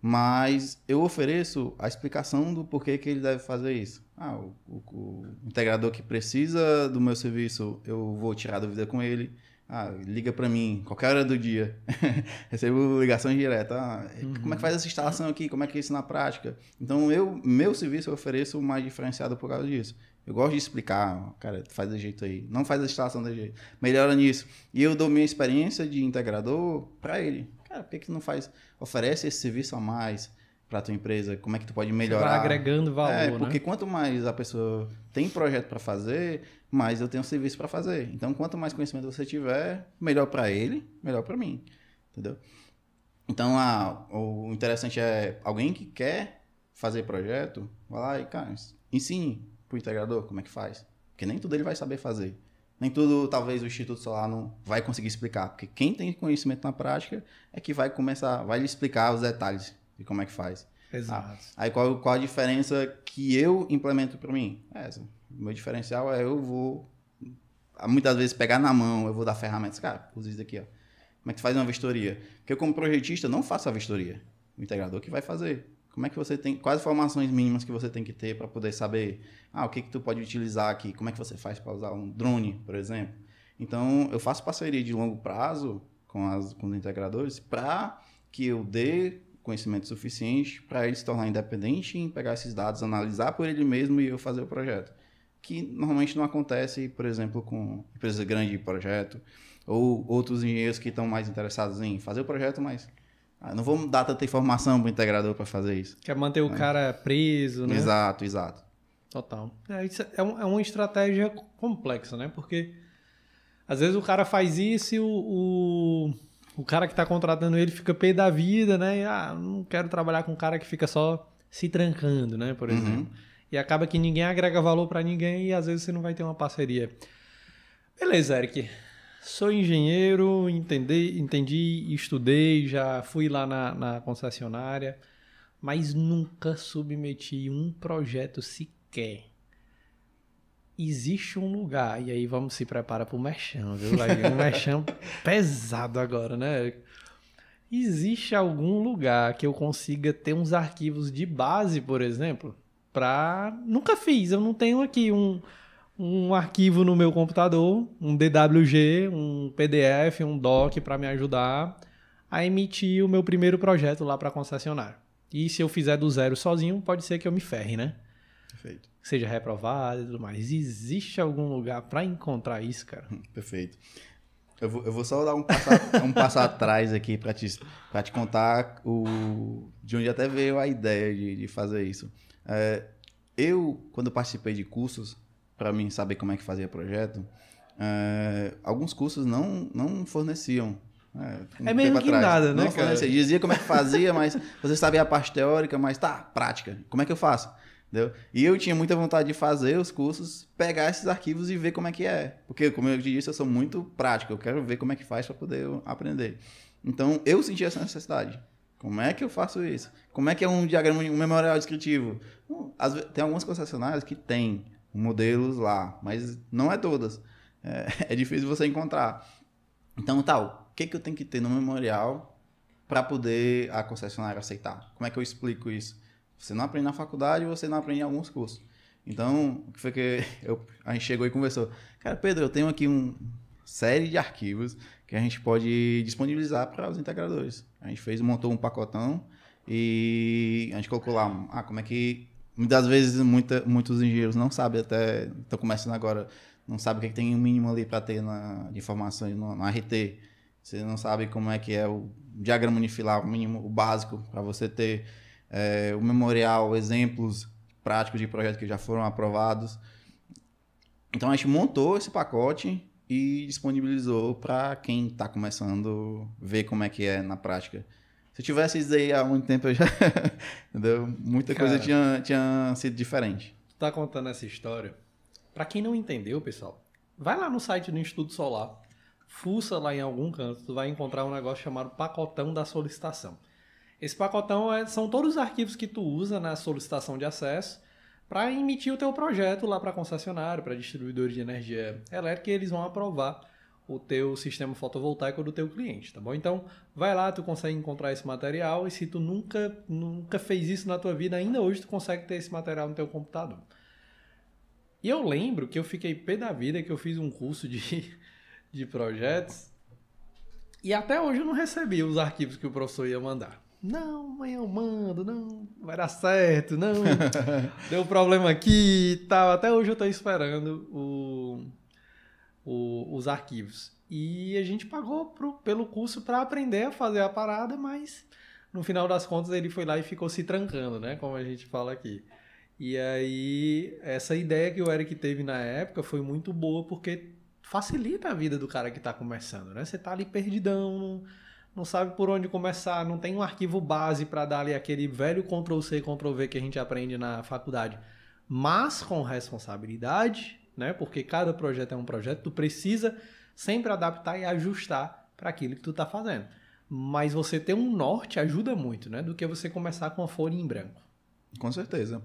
B: Mas eu ofereço a explicação do porquê que ele deve fazer isso. Ah, o, o, o, integrador que precisa do meu serviço, eu vou tirar dúvida com ele. Ah, liga para mim, qualquer hora do dia. [laughs] Recebo ligações diretas. Ah, uhum. Como é que faz essa instalação aqui? Como é que é isso na prática? Então, eu, meu serviço eu ofereço mais diferenciado por causa disso. Eu gosto de explicar, cara, faz desse jeito aí. Não faz a instalação desse jeito. Melhora nisso. E eu dou minha experiência de integrador para ele. Cara, por que, que não faz? Oferece esse serviço a mais para tua empresa? Como é que tu pode melhorar? Você vai
A: agregando valor, é,
B: porque né? quanto mais a pessoa tem projeto para fazer, mais eu tenho serviço para fazer. Então, quanto mais conhecimento você tiver, melhor para ele, melhor para mim, entendeu? Então, a, o interessante é alguém que quer fazer projeto, vai lá e, cara, ensine pro integrador como é que faz. Porque nem tudo ele vai saber fazer nem tudo talvez o Instituto Solar não vai conseguir explicar, porque quem tem conhecimento na prática é que vai começar, vai lhe explicar os detalhes de como é que faz.
A: Exato.
B: Ah, aí qual, qual a diferença que eu implemento para mim? É essa. O meu diferencial é eu vou muitas vezes pegar na mão, eu vou dar ferramentas, cara, usa isso daqui, ó. Como é que faz uma vistoria? Porque eu como projetista não faço a vistoria. O integrador que vai fazer. Como é que você tem, quais informações mínimas que você tem que ter para poder saber, ah, o que que tu pode utilizar aqui? Como é que você faz para usar um drone, por exemplo? Então, eu faço parceria de longo prazo com, as, com os integradores para que eu dê conhecimento suficiente para ele se tornar independente em pegar esses dados, analisar por ele mesmo e eu fazer o projeto. Que normalmente não acontece, por exemplo, com empresas grandes de projeto ou outros engenheiros que estão mais interessados em fazer o projeto, mas ah, não vamos dar tanta informação para o integrador para fazer isso.
A: Quer manter o é. cara preso, né?
B: Exato, exato.
A: Total. É, isso é, um, é uma estratégia complexa, né? Porque às vezes o cara faz isso e o, o, o cara que está contratando ele fica pé da vida, né? E, ah, não quero trabalhar com um cara que fica só se trancando, né? Por uhum. exemplo. Uhum. E acaba que ninguém agrega valor para ninguém e às vezes você não vai ter uma parceria. Beleza, Eric. Sou engenheiro, entendi, entendi, estudei, já fui lá na, na concessionária, mas nunca submeti um projeto sequer. Existe um lugar, e aí vamos se preparar para o merchan, viu? [laughs] Um merchan pesado agora, né? Existe algum lugar que eu consiga ter uns arquivos de base, por exemplo, para nunca fiz, eu não tenho aqui um, um arquivo no meu computador, um DWG, um PDF, um doc para me ajudar a emitir o meu primeiro projeto lá para concessionária. E se eu fizer do zero sozinho, pode ser que eu me ferre, né?
B: Perfeito.
A: Seja reprovado e tudo mais. Existe algum lugar para encontrar isso, cara?
B: Perfeito. Eu vou, eu vou só dar um passo, [laughs] um passo atrás aqui para te, pra te contar o, de onde até veio a ideia de, de fazer isso. É, eu, quando participei de cursos, para mim saber como é que fazia projeto, é, alguns cursos não, não forneciam.
A: É, um é mesmo que atrás. nada, né,
B: não. Dizia como é que fazia, mas você sabia a parte teórica, mas tá, prática. Como é que eu faço? Entendeu? E eu tinha muita vontade de fazer os cursos, pegar esses arquivos e ver como é que é. Porque, como eu disse, eu sou muito prático, eu quero ver como é que faz para poder aprender. Então, eu senti essa necessidade. Como é que eu faço isso? Como é que é um diagrama, um memorial descritivo? tem algumas concessionárias que têm modelos lá, mas não é todas. É, [laughs] é difícil você encontrar. Então, tal, o que, que eu tenho que ter no memorial para poder a concessionária aceitar? Como é que eu explico isso? Você não aprende na faculdade, você não aprende em alguns cursos. Então, o que foi que [laughs] eu, a gente chegou e conversou? Cara, Pedro, eu tenho aqui uma série de arquivos que a gente pode disponibilizar para os integradores. A gente fez, montou um pacotão e a gente colocou lá, ah, como é que muitas vezes muita, muitos engenheiros não sabem até, estão começando agora, não sabem o que, é que tem o um mínimo ali para ter na, de informações no, no RT. Você não sabe como é que é o diagrama unifilar, o mínimo, o básico para você ter é, o memorial, exemplos práticos de projetos que já foram aprovados. Então a gente montou esse pacote e disponibilizou para quem está começando ver como é que é na prática. Se eu tivesse isso aí há muito tempo, eu já. [laughs] entendeu? Muita Cara, coisa tinha, tinha sido diferente.
A: Tu tá contando essa história. Para quem não entendeu, pessoal, vai lá no site do Instituto Solar, fuça lá em algum canto, tu vai encontrar um negócio chamado pacotão da solicitação. Esse pacotão é, são todos os arquivos que tu usa na solicitação de acesso para emitir o teu projeto lá para concessionário, para distribuidor de energia elétrica, e eles vão aprovar o teu sistema fotovoltaico do teu cliente, tá bom? Então, vai lá, tu consegue encontrar esse material e se tu nunca nunca fez isso na tua vida, ainda hoje tu consegue ter esse material no teu computador. E eu lembro que eu fiquei pé da vida que eu fiz um curso de, [laughs] de projetos e até hoje eu não recebi os arquivos que o professor ia mandar. Não, amanhã eu mando, não, vai dar certo, não. [laughs] Deu problema aqui e tal. Até hoje eu estou esperando o, o, os arquivos. E a gente pagou pro, pelo curso para aprender a fazer a parada, mas no final das contas ele foi lá e ficou se trancando, né? Como a gente fala aqui. E aí, essa ideia que o Eric teve na época foi muito boa porque facilita a vida do cara que está começando, né? Você está ali perdidão, não sabe por onde começar, não tem um arquivo base para dar ali aquele velho Ctrl C, Ctrl V que a gente aprende na faculdade, mas com responsabilidade, né? Porque cada projeto é um projeto, tu precisa sempre adaptar e ajustar para aquilo que tu está fazendo. Mas você ter um norte ajuda muito, né? Do que você começar com a folha em branco.
B: Com certeza.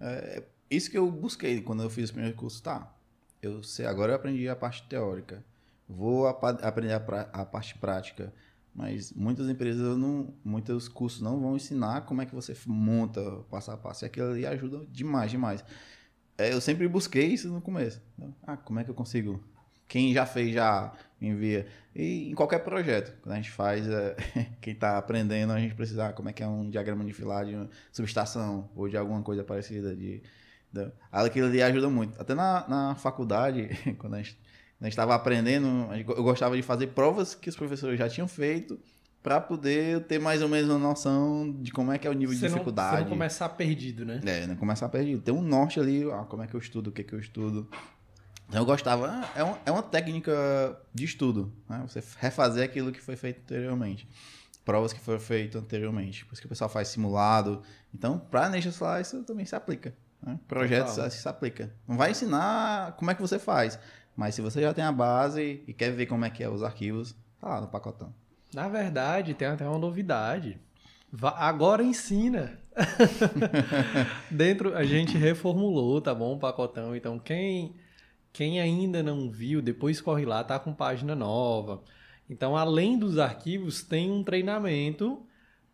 B: É isso que eu busquei quando eu fiz o primeiro curso. Tá, eu sei, agora eu aprendi a parte teórica. Vou aprender a, a parte prática mas muitas empresas não, muitos cursos não vão ensinar como é que você monta passo a passo. E aquilo ali ajuda demais, demais. É, eu sempre busquei isso no começo. Ah, como é que eu consigo? Quem já fez já envia. E em qualquer projeto, quando a gente faz, é, [laughs] quem está aprendendo, a gente precisa, ah, como é que é um diagrama de filar de subestação ou de alguma coisa parecida. De, de, aquilo ali ajuda muito. Até na, na faculdade, [laughs] quando a gente a gente estava aprendendo, eu gostava de fazer provas que os professores já tinham feito para poder ter mais ou menos uma noção de como é que é o nível você de dificuldade. Não, você
A: não começar perdido, né?
B: É, não começar perdido. Tem um norte ali, ah, como é que eu estudo, o que, é que eu estudo. Então eu gostava, é, uma, é uma técnica de estudo, né? Você refazer aquilo que foi feito anteriormente. Provas que foram feitas anteriormente. Por isso que o pessoal faz simulado. Então, para Nature Solar, isso também se aplica. Né? Projetos assim se aplica. Não vai ensinar como é que você faz, mas se você já tem a base e quer ver como é que é os arquivos, tá lá no pacotão.
A: Na verdade, tem até uma novidade. Agora ensina. [laughs] Dentro, a gente reformulou, tá bom, o pacotão. Então, quem, quem ainda não viu, depois corre lá, tá com página nova. Então, além dos arquivos, tem um treinamento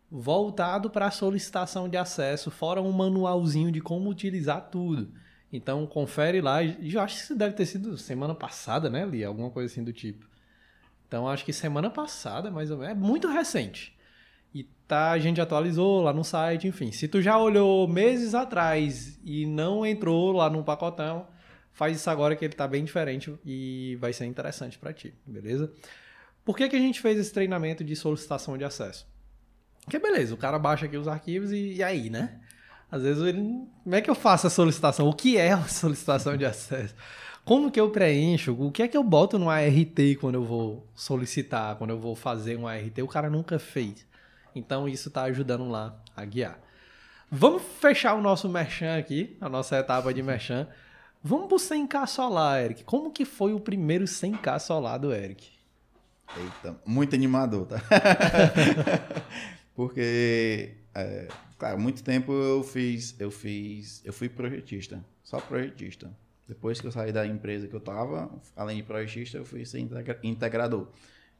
A: voltado para a solicitação de acesso, fora um manualzinho de como utilizar tudo. Então, confere lá. Eu acho que isso deve ter sido semana passada, né, Li? Alguma coisa assim do tipo. Então, acho que semana passada, mais ou menos. É muito recente. E tá, a gente atualizou lá no site, enfim. Se tu já olhou meses atrás e não entrou lá no pacotão, faz isso agora que ele tá bem diferente e vai ser interessante para ti, beleza? Por que, que a gente fez esse treinamento de solicitação de acesso? Porque beleza, o cara baixa aqui os arquivos e, e aí, né? Às vezes ele. Como é que eu faço a solicitação? O que é a [laughs] solicitação de acesso? Como que eu preencho? O que é que eu boto no ART quando eu vou solicitar, quando eu vou fazer um ART? O cara nunca fez. Então isso está ajudando lá a guiar. Vamos fechar o nosso merchan aqui, a nossa etapa de merchan. Vamos pro 100k solar, Eric. Como que foi o primeiro 100k solar do Eric?
B: Eita, muito animador, tá? [laughs] Porque, é, claro, muito tempo eu fiz, eu fiz, eu fui projetista, só projetista. Depois que eu saí da empresa que eu tava, além de projetista, eu fui ser integrador.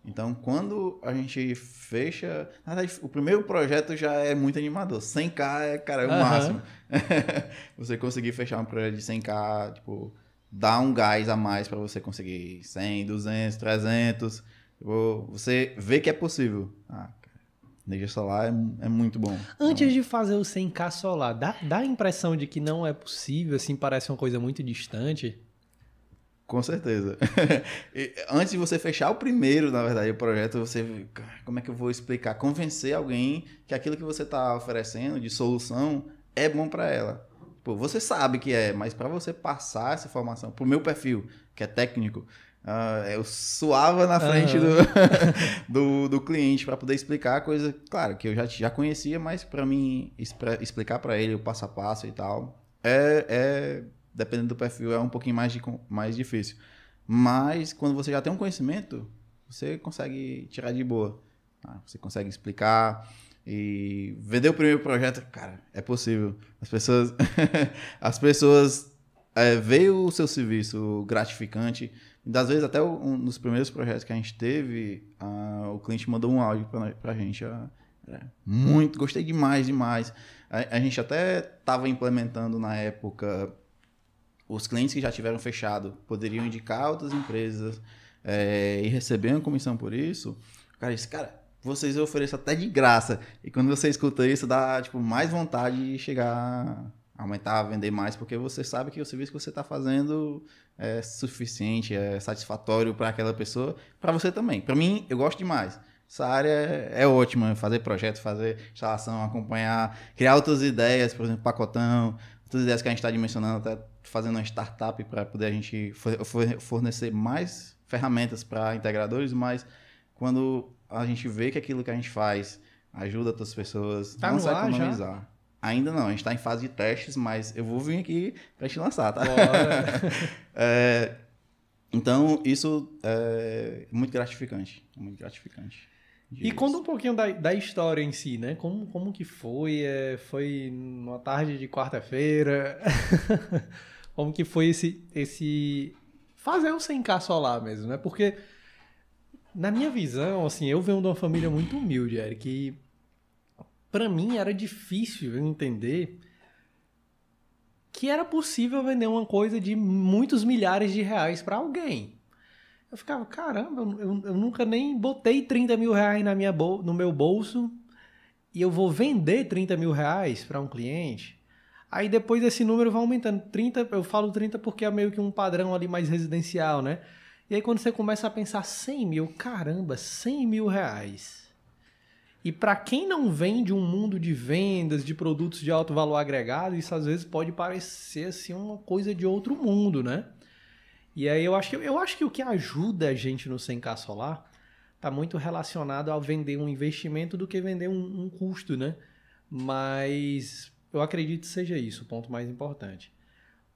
B: Então, quando a gente fecha. Na verdade, o primeiro projeto já é muito animador. 100k é, cara, é o uhum. máximo. [laughs] você conseguir fechar um projeto de 100k, tipo, dá um gás a mais para você conseguir 100, 200, 300. Tipo, você vê que é possível. Ah, energia solar é, é muito bom.
A: Antes então... de fazer o 100k solar, dá, dá a impressão de que não é possível, assim, parece uma coisa muito distante?
B: Com certeza. [laughs] antes de você fechar o primeiro, na verdade, o projeto, você. Como é que eu vou explicar? Convencer alguém que aquilo que você está oferecendo de solução é bom para ela. Pô, você sabe que é, mas para você passar essa informação para o meu perfil, que é técnico, uh, eu suava na frente uhum. do, [laughs] do, do, cliente para poder explicar a coisa, claro, que eu já, já conhecia, mas para mim explicar para ele o passo a passo e tal, é, é dependendo do perfil, é um pouquinho mais, de, mais difícil. Mas quando você já tem um conhecimento, você consegue tirar de boa. Tá? Você consegue explicar e vender o primeiro projeto, cara, é possível. As pessoas, [laughs] as pessoas é, veem o seu serviço gratificante. Das vezes, até um dos primeiros projetos que a gente teve, a, o cliente mandou um áudio pra, pra gente. A, muito, gostei demais, demais. A, a gente até estava implementando na época os clientes que já tiveram fechado poderiam indicar outras empresas é, e receber uma comissão por isso, cara, esse cara, vocês oferecem até de graça. E quando você escuta isso, dá tipo, mais vontade de chegar, aumentar, vender mais, porque você sabe que o serviço que você está fazendo é suficiente, é satisfatório para aquela pessoa, para você também. Para mim, eu gosto demais. Essa área é, ótima, fazer projeto, fazer instalação, acompanhar, criar outras ideias, por exemplo, pacotão, outras ideias que a gente está dimensionando, até fazendo uma startup para poder a gente fornecer mais ferramentas para integradores, mas quando a gente vê que aquilo que a gente faz ajuda outras pessoas,
A: tá não vai economizar.
B: Já? Ainda não, a gente está em fase de testes, mas eu vou vir aqui para te lançar, tá? [laughs] é, então, isso é muito gratificante. Muito gratificante.
A: E conta um pouquinho da, da história em si, né? Como, como que foi? É, foi numa tarde de quarta-feira? [laughs] como que foi esse, esse fazer o 100k solar mesmo, né? Porque na minha visão, assim, eu venho de uma família muito humilde, Eric, e para mim era difícil entender que era possível vender uma coisa de muitos milhares de reais para alguém. Eu ficava, caramba, eu, eu, nunca nem botei 30 mil reais na minha no meu bolso e eu vou vender 30 mil reais para um cliente. Aí depois esse número vai aumentando. 30, eu falo 30 porque é meio que um padrão ali mais residencial, né? E aí quando você começa a pensar 100 mil, caramba, 100 mil reais. E para quem não vem de um mundo de vendas, de produtos de alto valor agregado, isso às vezes pode parecer assim uma coisa de outro mundo, né? E aí eu acho que, eu acho que o que ajuda a gente no 100k solar está muito relacionado ao vender um investimento do que vender um, um custo, né? Mas eu acredito que seja isso o ponto mais importante.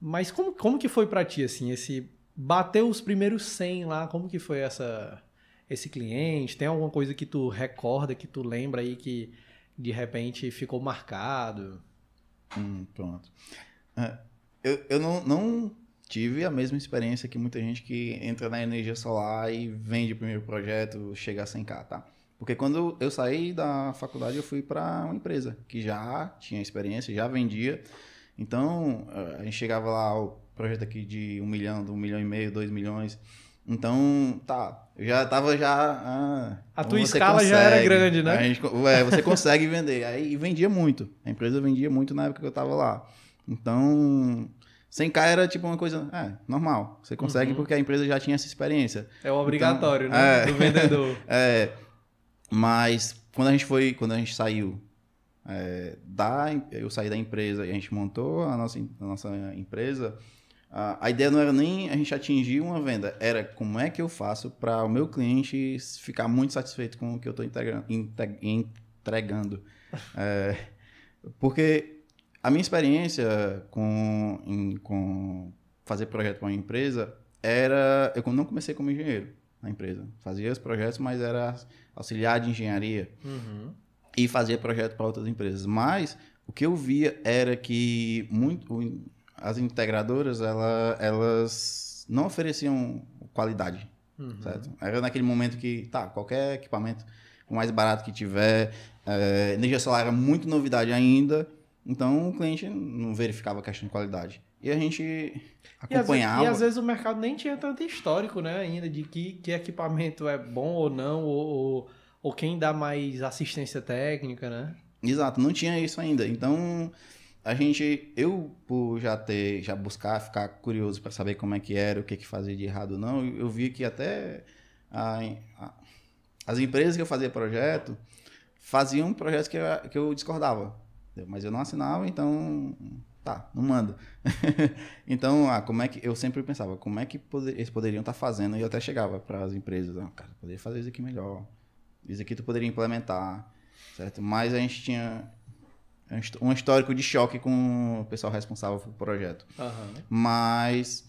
A: Mas como, como que foi para ti, assim, esse... Bateu os primeiros 100 lá, como que foi essa esse cliente? Tem alguma coisa que tu recorda, que tu lembra aí que de repente ficou marcado?
B: Hum, pronto. É, eu, eu não, não tive a mesma experiência que muita gente que entra na energia solar e vende o primeiro projeto, chega a 100k, tá? Porque quando eu saí da faculdade, eu fui para uma empresa que já tinha experiência, já vendia. Então, a gente chegava lá, o projeto aqui de um milhão, um milhão e meio, dois milhões. Então, tá, já tava já... Ah,
A: a tua escala consegue, já era grande, né?
B: Gente, é, você consegue vender. Aí vendia muito. A empresa vendia muito na época que eu tava lá. Então, 100k era tipo uma coisa, é, normal. Você consegue uhum. porque a empresa já tinha essa experiência.
A: É o obrigatório, então, né? É, do vendedor. [laughs]
B: é, mas quando a gente foi, quando a gente saiu é, da, eu saí da empresa e a gente montou a nossa, a nossa empresa, a, ideia não era nem a gente atingir uma venda, era como é que eu faço para o meu cliente ficar muito satisfeito com o que eu estou entregando. [laughs] é, porque a minha experiência com, em, com fazer projeto para uma empresa era. Eu não comecei como engenheiro na empresa. Fazia os projetos, mas era auxiliar de engenharia. Uhum. E fazia projeto para outras empresas. Mas o que eu via era que muito, as integradoras ela, elas não ofereciam qualidade. Uhum. Certo? Era naquele momento que, tá, qualquer equipamento, o mais barato que tiver, é, energia solar era muito novidade ainda, então o cliente não verificava a questão de qualidade. E a gente acompanhava.
A: E às, vezes, e às vezes o mercado nem tinha tanto histórico, né, ainda, de que, que equipamento é bom ou não, ou, ou, ou quem dá mais assistência técnica, né?
B: Exato, não tinha isso ainda. Então, a gente, eu por já ter, já buscar, ficar curioso para saber como é que era, o que que fazia de errado não, eu, eu vi que até a, a, as empresas que eu fazia projeto faziam projetos que eu, que eu discordava, mas eu não assinava, então tá, não manda. [laughs] então, ah, como é que eu sempre pensava, como é que poder, eles poderiam estar tá fazendo? E eu até chegava para as empresas, ah, cara, poderia fazer isso aqui melhor. Isso aqui tu poderia implementar, certo? Mas a gente tinha um histórico de choque com o pessoal responsável pelo projeto. Uhum. Mas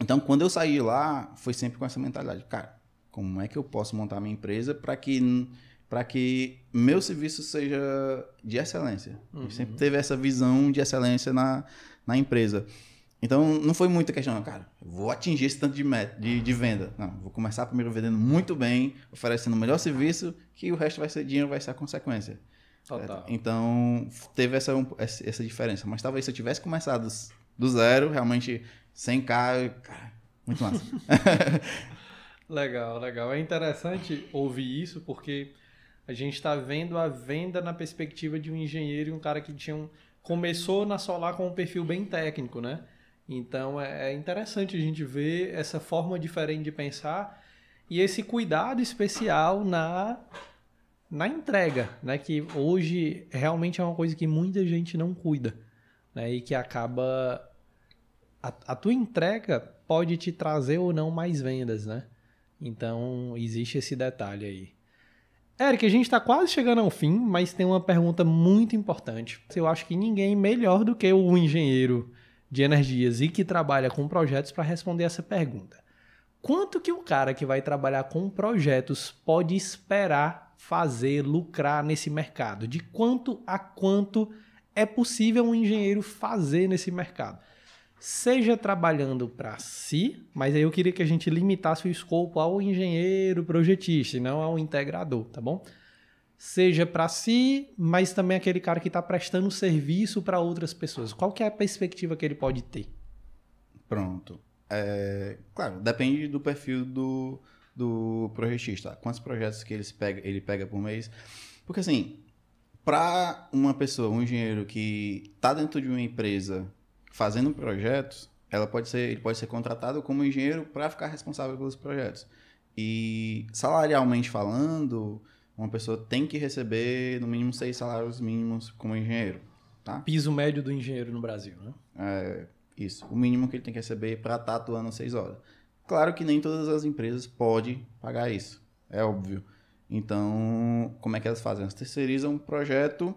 B: então, quando eu saí lá, foi sempre com essa mentalidade, cara, como é que eu posso montar minha empresa para que para que meu serviço seja de excelência. Uhum. sempre teve essa visão de excelência na, na empresa. Então, não foi muita questão, cara, vou atingir esse tanto de, meta, de, de, venda. Não, vou começar primeiro vendendo muito bem, oferecendo o melhor serviço, que o resto vai ser dinheiro, vai ser a consequência. Total. Então, teve essa, essa diferença. Mas talvez se eu tivesse começado do zero, realmente, 100k, cara, muito massa. [laughs]
A: legal, legal. É interessante ouvir isso, porque a gente está vendo a venda na perspectiva de um engenheiro e um cara que tinha um, começou na Solar com um perfil bem técnico, né? Então é, é interessante a gente ver essa forma diferente de pensar e esse cuidado especial na na entrega, né? Que hoje realmente é uma coisa que muita gente não cuida, né? E que acaba a, a tua entrega pode te trazer ou não mais vendas, né? Então existe esse detalhe aí. Eric, a gente está quase chegando ao fim, mas tem uma pergunta muito importante. Eu acho que ninguém melhor do que o engenheiro de energias e que trabalha com projetos para responder essa pergunta. Quanto que o cara que vai trabalhar com projetos pode esperar fazer, lucrar nesse mercado? De quanto a quanto é possível um engenheiro fazer nesse mercado? seja trabalhando para si, mas aí eu queria que a gente limitasse o escopo ao engenheiro projetista, e não ao integrador, tá bom? Seja para si, mas também aquele cara que está prestando serviço para outras pessoas. Qual que é a perspectiva que ele pode ter?
B: Pronto. É, claro, depende do perfil do, do projetista. Quantos projetos que ele pega, ele pega por mês. Porque assim, para uma pessoa, um engenheiro que está dentro de uma empresa fazendo projetos, ela pode ser, ele pode ser contratado como engenheiro para ficar responsável pelos projetos. E salarialmente falando, uma pessoa tem que receber no mínimo seis salários mínimos como engenheiro. Tá?
A: Piso médio do engenheiro no Brasil, né?
B: É, isso. O mínimo que ele tem que receber para estar tá atuando seis horas. Claro que nem todas as empresas podem pagar isso. É óbvio. Então, como é que elas fazem? Elas terceirizam um projeto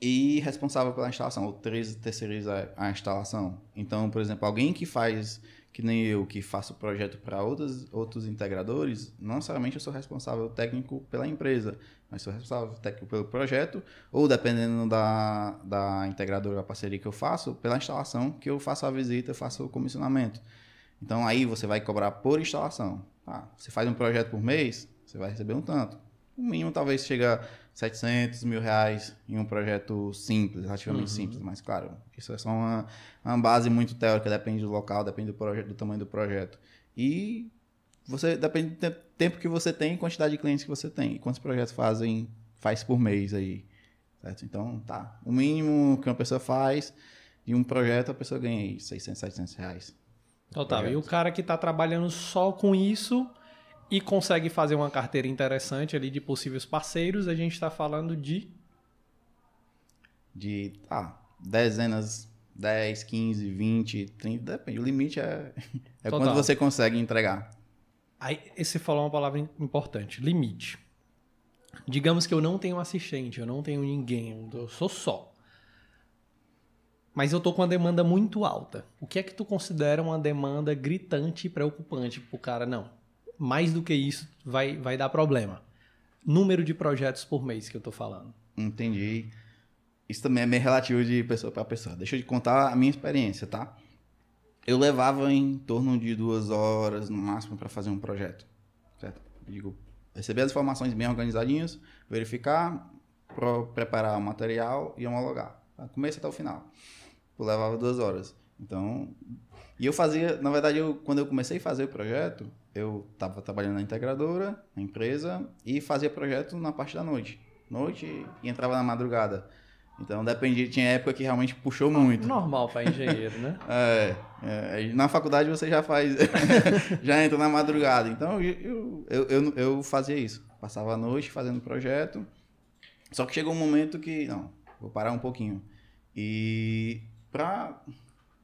B: e responsável pela instalação, ou terceiriza a instalação. Então, por exemplo, alguém que faz, que nem eu, que faço projeto para outros, outros integradores, não necessariamente eu sou responsável técnico pela empresa, mas sou responsável técnico pelo projeto, ou dependendo da, da integradora, da parceria que eu faço, pela instalação, que eu faço a visita, faço o comissionamento. Então, aí você vai cobrar por instalação. Ah, você faz um projeto por mês, você vai receber um tanto. O mínimo talvez chega 700 mil reais em um projeto simples, relativamente uhum. simples, mas claro, isso é só uma, uma base muito teórica, depende do local, depende do, projeto, do tamanho do projeto. E você depende do tempo que você tem e quantidade de clientes que você tem. E quantos projetos fazem, faz por mês aí, certo? Então, tá. O mínimo que uma pessoa faz de um projeto, a pessoa ganha aí 600, 700 reais.
A: Total. E o cara que está trabalhando só com isso e consegue fazer uma carteira interessante ali de possíveis parceiros, a gente está falando de.
B: De ah, dezenas, 10, 15, 20, 30, depende. O limite é, [laughs] é quando você consegue entregar.
A: Aí você falou uma palavra importante: limite. Digamos que eu não tenho assistente, eu não tenho ninguém, eu sou só. Mas eu tô com uma demanda muito alta. O que é que tu considera uma demanda gritante e preocupante pro cara? Não, mais do que isso vai, vai dar problema. Número de projetos por mês que eu tô falando.
B: Entendi. Isso também é meio relativo de pessoa para pessoa. Deixa eu te contar a minha experiência, tá? Eu levava em torno de duas horas no máximo para fazer um projeto, certo? digo, receber as informações bem organizadinhas, verificar, preparar o material e homologar. Tá? Começo até o final. Eu levava duas horas. Então, e eu fazia, na verdade, eu, quando eu comecei a fazer o projeto, eu estava trabalhando na integradora, na empresa, e fazia projeto na parte da noite. Noite e entrava na madrugada. Então dependia, tinha época que realmente puxou muito.
A: Normal para engenheiro, né? [laughs]
B: é, é, na faculdade você já faz, [laughs] já entra na madrugada. Então eu, eu, eu, eu, fazia isso. Passava a noite fazendo projeto. Só que chegou um momento que, não, vou parar um pouquinho. E pra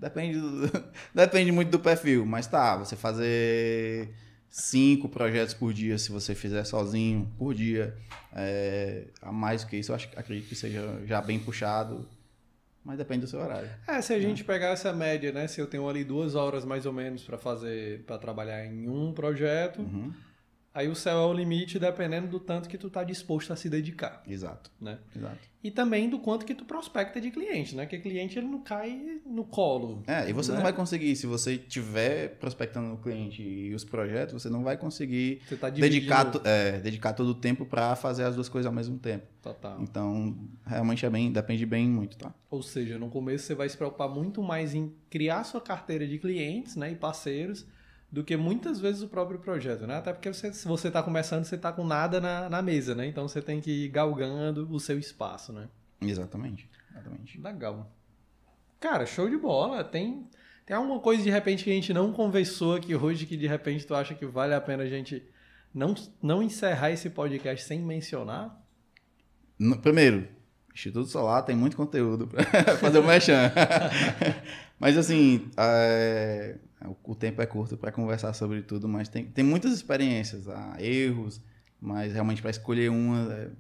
B: Depende, do, [laughs] depende muito do perfil, mas tá, você fazer cinco projetos por dia, se você fizer sozinho, por dia, é, a mais do que isso, eu acho, acredito que seja já bem puxado, mas depende do seu horário.
A: É, se a gente pegar essa média, né, se eu tenho ali duas horas mais ou menos para fazer, para trabalhar em um projeto, uhum Aí o céu é o limite dependendo do tanto que tu tá disposto a se dedicar.
B: Exato.
A: Né?
B: Exato.
A: E também do quanto que tu prospecta de cliente, né? Que cliente ele não cai no colo.
B: É, e você né? não vai conseguir, se você tiver prospectando o cliente e os projetos, você não vai conseguir tá dedicar, é, dedicar todo o tempo para fazer as duas coisas ao mesmo tempo.
A: Total.
B: Então, realmente é bem, depende bem muito, tá?
A: Ou seja, no começo você vai se preocupar muito mais em criar sua carteira de clientes, né, e parceiros do que muitas vezes o próprio projeto, né? Até porque você, se você está começando, você está com nada na, na mesa, né? Então você tem que ir galgando o seu espaço, né?
B: Exatamente. Exatamente.
A: Legal. Cara, show de bola. Tem, tem alguma coisa de repente que a gente não conversou aqui hoje que de repente tu acha que vale a pena a gente não, não encerrar esse podcast sem mencionar?
B: No, primeiro, Instituto Solar tem muito conteúdo para [laughs] fazer o mechan. [laughs] Mas assim, é o, tempo é curto para conversar sobre tudo, mas tem, tem muitas experiências, há erros, mas realmente para escolher uma é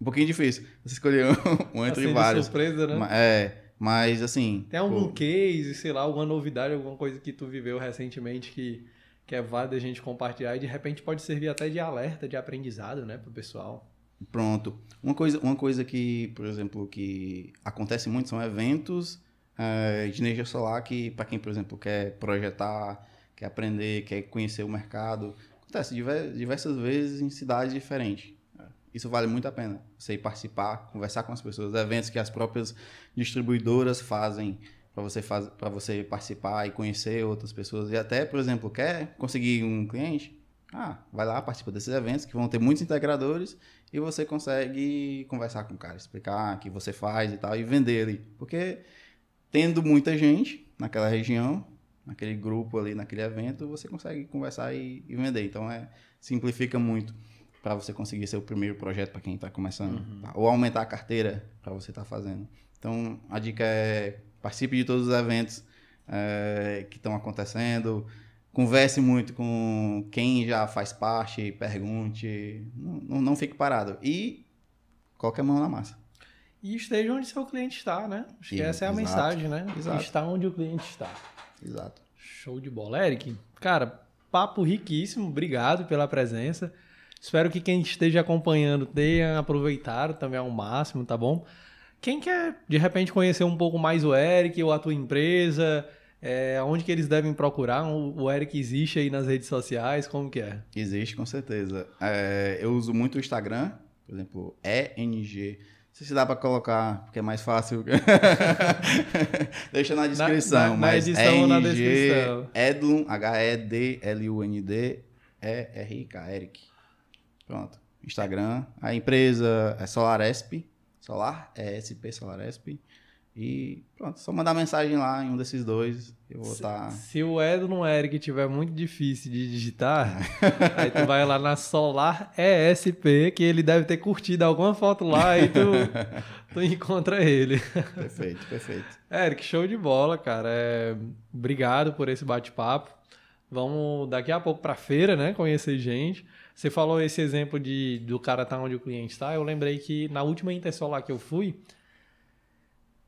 B: um pouquinho difícil. Você escolher [laughs] um, um entre assim, vários.
A: surpresa, né?
B: É, mas assim.
A: Tem algum pô... case, sei lá, alguma novidade, alguma coisa que tu viveu recentemente que, que é válido a gente compartilhar e de repente pode servir até de alerta, de aprendizado, né, pro pessoal.
B: Pronto. Uma coisa, uma coisa que, por exemplo, que acontece muito são eventos de energia solar que, para quem, por exemplo, quer projetar, quer aprender, quer conhecer o mercado, acontece diversas vezes em cidades diferentes. Isso vale muito a pena. Você ir participar, conversar com as pessoas, eventos que as próprias distribuidoras fazem para você faz, para você participar e conhecer outras pessoas e até, por exemplo, quer conseguir um cliente, ah, vai lá, participa desses eventos que vão ter muitos integradores e você consegue conversar com o cara, explicar o que você faz e tal e vender ali, porque tendo muita gente naquela região, naquele grupo ali, naquele evento, você consegue conversar e, e vender. Então, é, simplifica muito para você conseguir ser o primeiro projeto para quem está começando. Uhum. Tá? Ou aumentar a carteira para você estar tá fazendo. Então, a dica é participe de todos os eventos é, que estão acontecendo. Converse muito com quem já faz parte, pergunte. Não, não, não fique parado. E coloque a mão na massa.
A: E esteja onde seu cliente está, né? Acho que essa é a
B: exato,
A: mensagem, né?
B: exato.
A: Está onde o cliente está.
B: Exato.
A: Show de bola. Eric, cara, papo riquíssimo. Obrigado pela presença. Espero que quem esteja acompanhando tenha aproveitado também ao máximo, tá bom? Quem quer, de repente, conhecer um pouco mais o Eric ou a tua empresa, é, onde que eles devem procurar? O o Eric existe aí nas redes sociais, como que é?
B: Existe, com certeza. É, eu uso muito o Instagram, por exemplo, ENG. Não sei se dá pra colocar, porque é mais fácil. [laughs] Deixa na descrição.
A: na- na
B: mas
A: edição ou na descrição.
B: Edlun, H-E-D-L-U-N-D, E-R-I-K, Eric. Pronto. Instagram. A empresa é SolarEsp. Solar, ESP, SolarEsp. E pronto, só mandar mensagem lá em um desses dois. Eu vou tá estar.
A: Se o Edo no Eric tiver muito difícil de digitar, [laughs] aí tu vai lá na Solar ESP, que ele deve ter curtido alguma foto lá e tu, [laughs] tu encontra ele.
B: Perfeito, perfeito.
A: Eric, show de bola, cara. É, Obrigado por esse bate-papo. Vamos daqui a pouco pra feira, né? Conhecer gente. Você falou esse exemplo de do cara tá onde o cliente está. Eu lembrei que na última Intersolar que eu fui,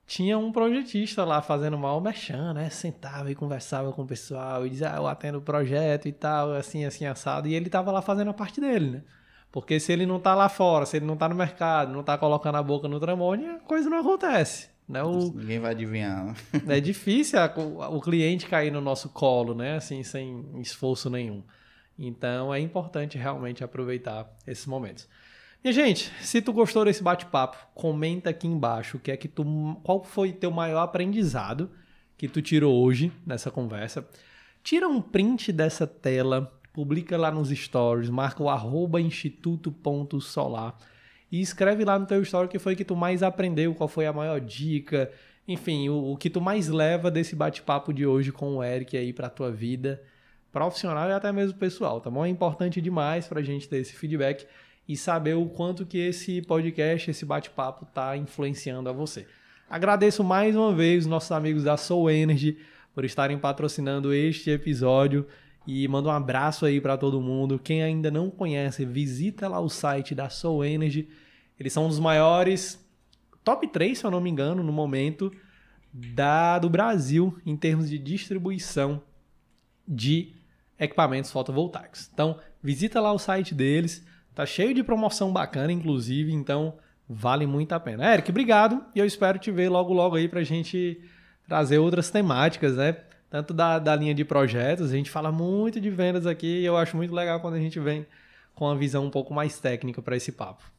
A: tinha um projetista lá fazendo mal mexendo, né? Sentava e conversava com o pessoal e dizia, ah, eu atendo o projeto e tal, assim, assim, assado. E ele tava lá fazendo a parte dele, né? Porque se ele não tá lá fora, se ele não tá no mercado, não tá colocando a boca no tramone, a coisa não acontece. Né? O,
B: Ninguém vai adivinhar. né? [laughs]
A: é difícil a- o, o cliente cair no nosso colo, né? Assim, sem esforço nenhum. Então é importante realmente aproveitar esses momentos. E gente, se tu gostou desse bate-papo, comenta aqui embaixo o que é que tu, qual foi teu maior aprendizado que tu tirou hoje nessa conversa. Tira um print dessa tela, publica lá nos stories, marca o arroba instituto.solar e escreve lá no teu story o que foi que tu mais aprendeu, qual foi a maior dica, enfim, o, o que tu mais leva desse bate-papo de hoje com o Eric aí pra tua vida profissional e até mesmo pessoal, tá bom? É importante demais pra gente ter esse feedback e saber o quanto que esse podcast, esse bate-papo tá influenciando a você. Agradeço mais uma vez os nossos amigos da Soul Energy por estarem patrocinando este episódio e mando um abraço aí para todo mundo. Quem ainda não conhece, visita lá o site da Soul Energy. Eles são um dos maiores, top 3, se eu não me engano, no momento da do Brasil em termos de distribuição de equipamentos fotovoltaicos. Então, visita lá o site deles. Tá cheio de promoção bacana, inclusive, então vale muito a pena. Eric, obrigado e eu espero te ver logo logo aí pra gente trazer outras temáticas, né? Tanto da, da linha de projetos, a gente fala muito de vendas aqui e eu acho muito legal quando a gente vem com uma visão um pouco mais técnica para esse papo.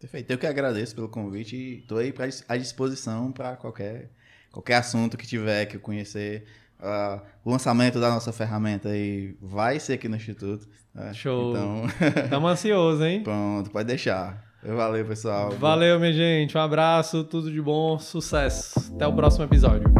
B: Perfeito. Eu que agradeço pelo convite e estou aí pra, à disposição para qualquer, qualquer assunto que tiver que eu conhecer. Ah, o lançamento da nossa ferramenta aí vai ser aqui no Instituto. né?
A: Show.
B: Então, [laughs]
A: Tamo ansioso, hein?
B: pronto, pode deixar. Valeu, pessoal.
A: Valeu, minha gente. Um abraço, tudo de bom, sucesso. Até o próximo episódio.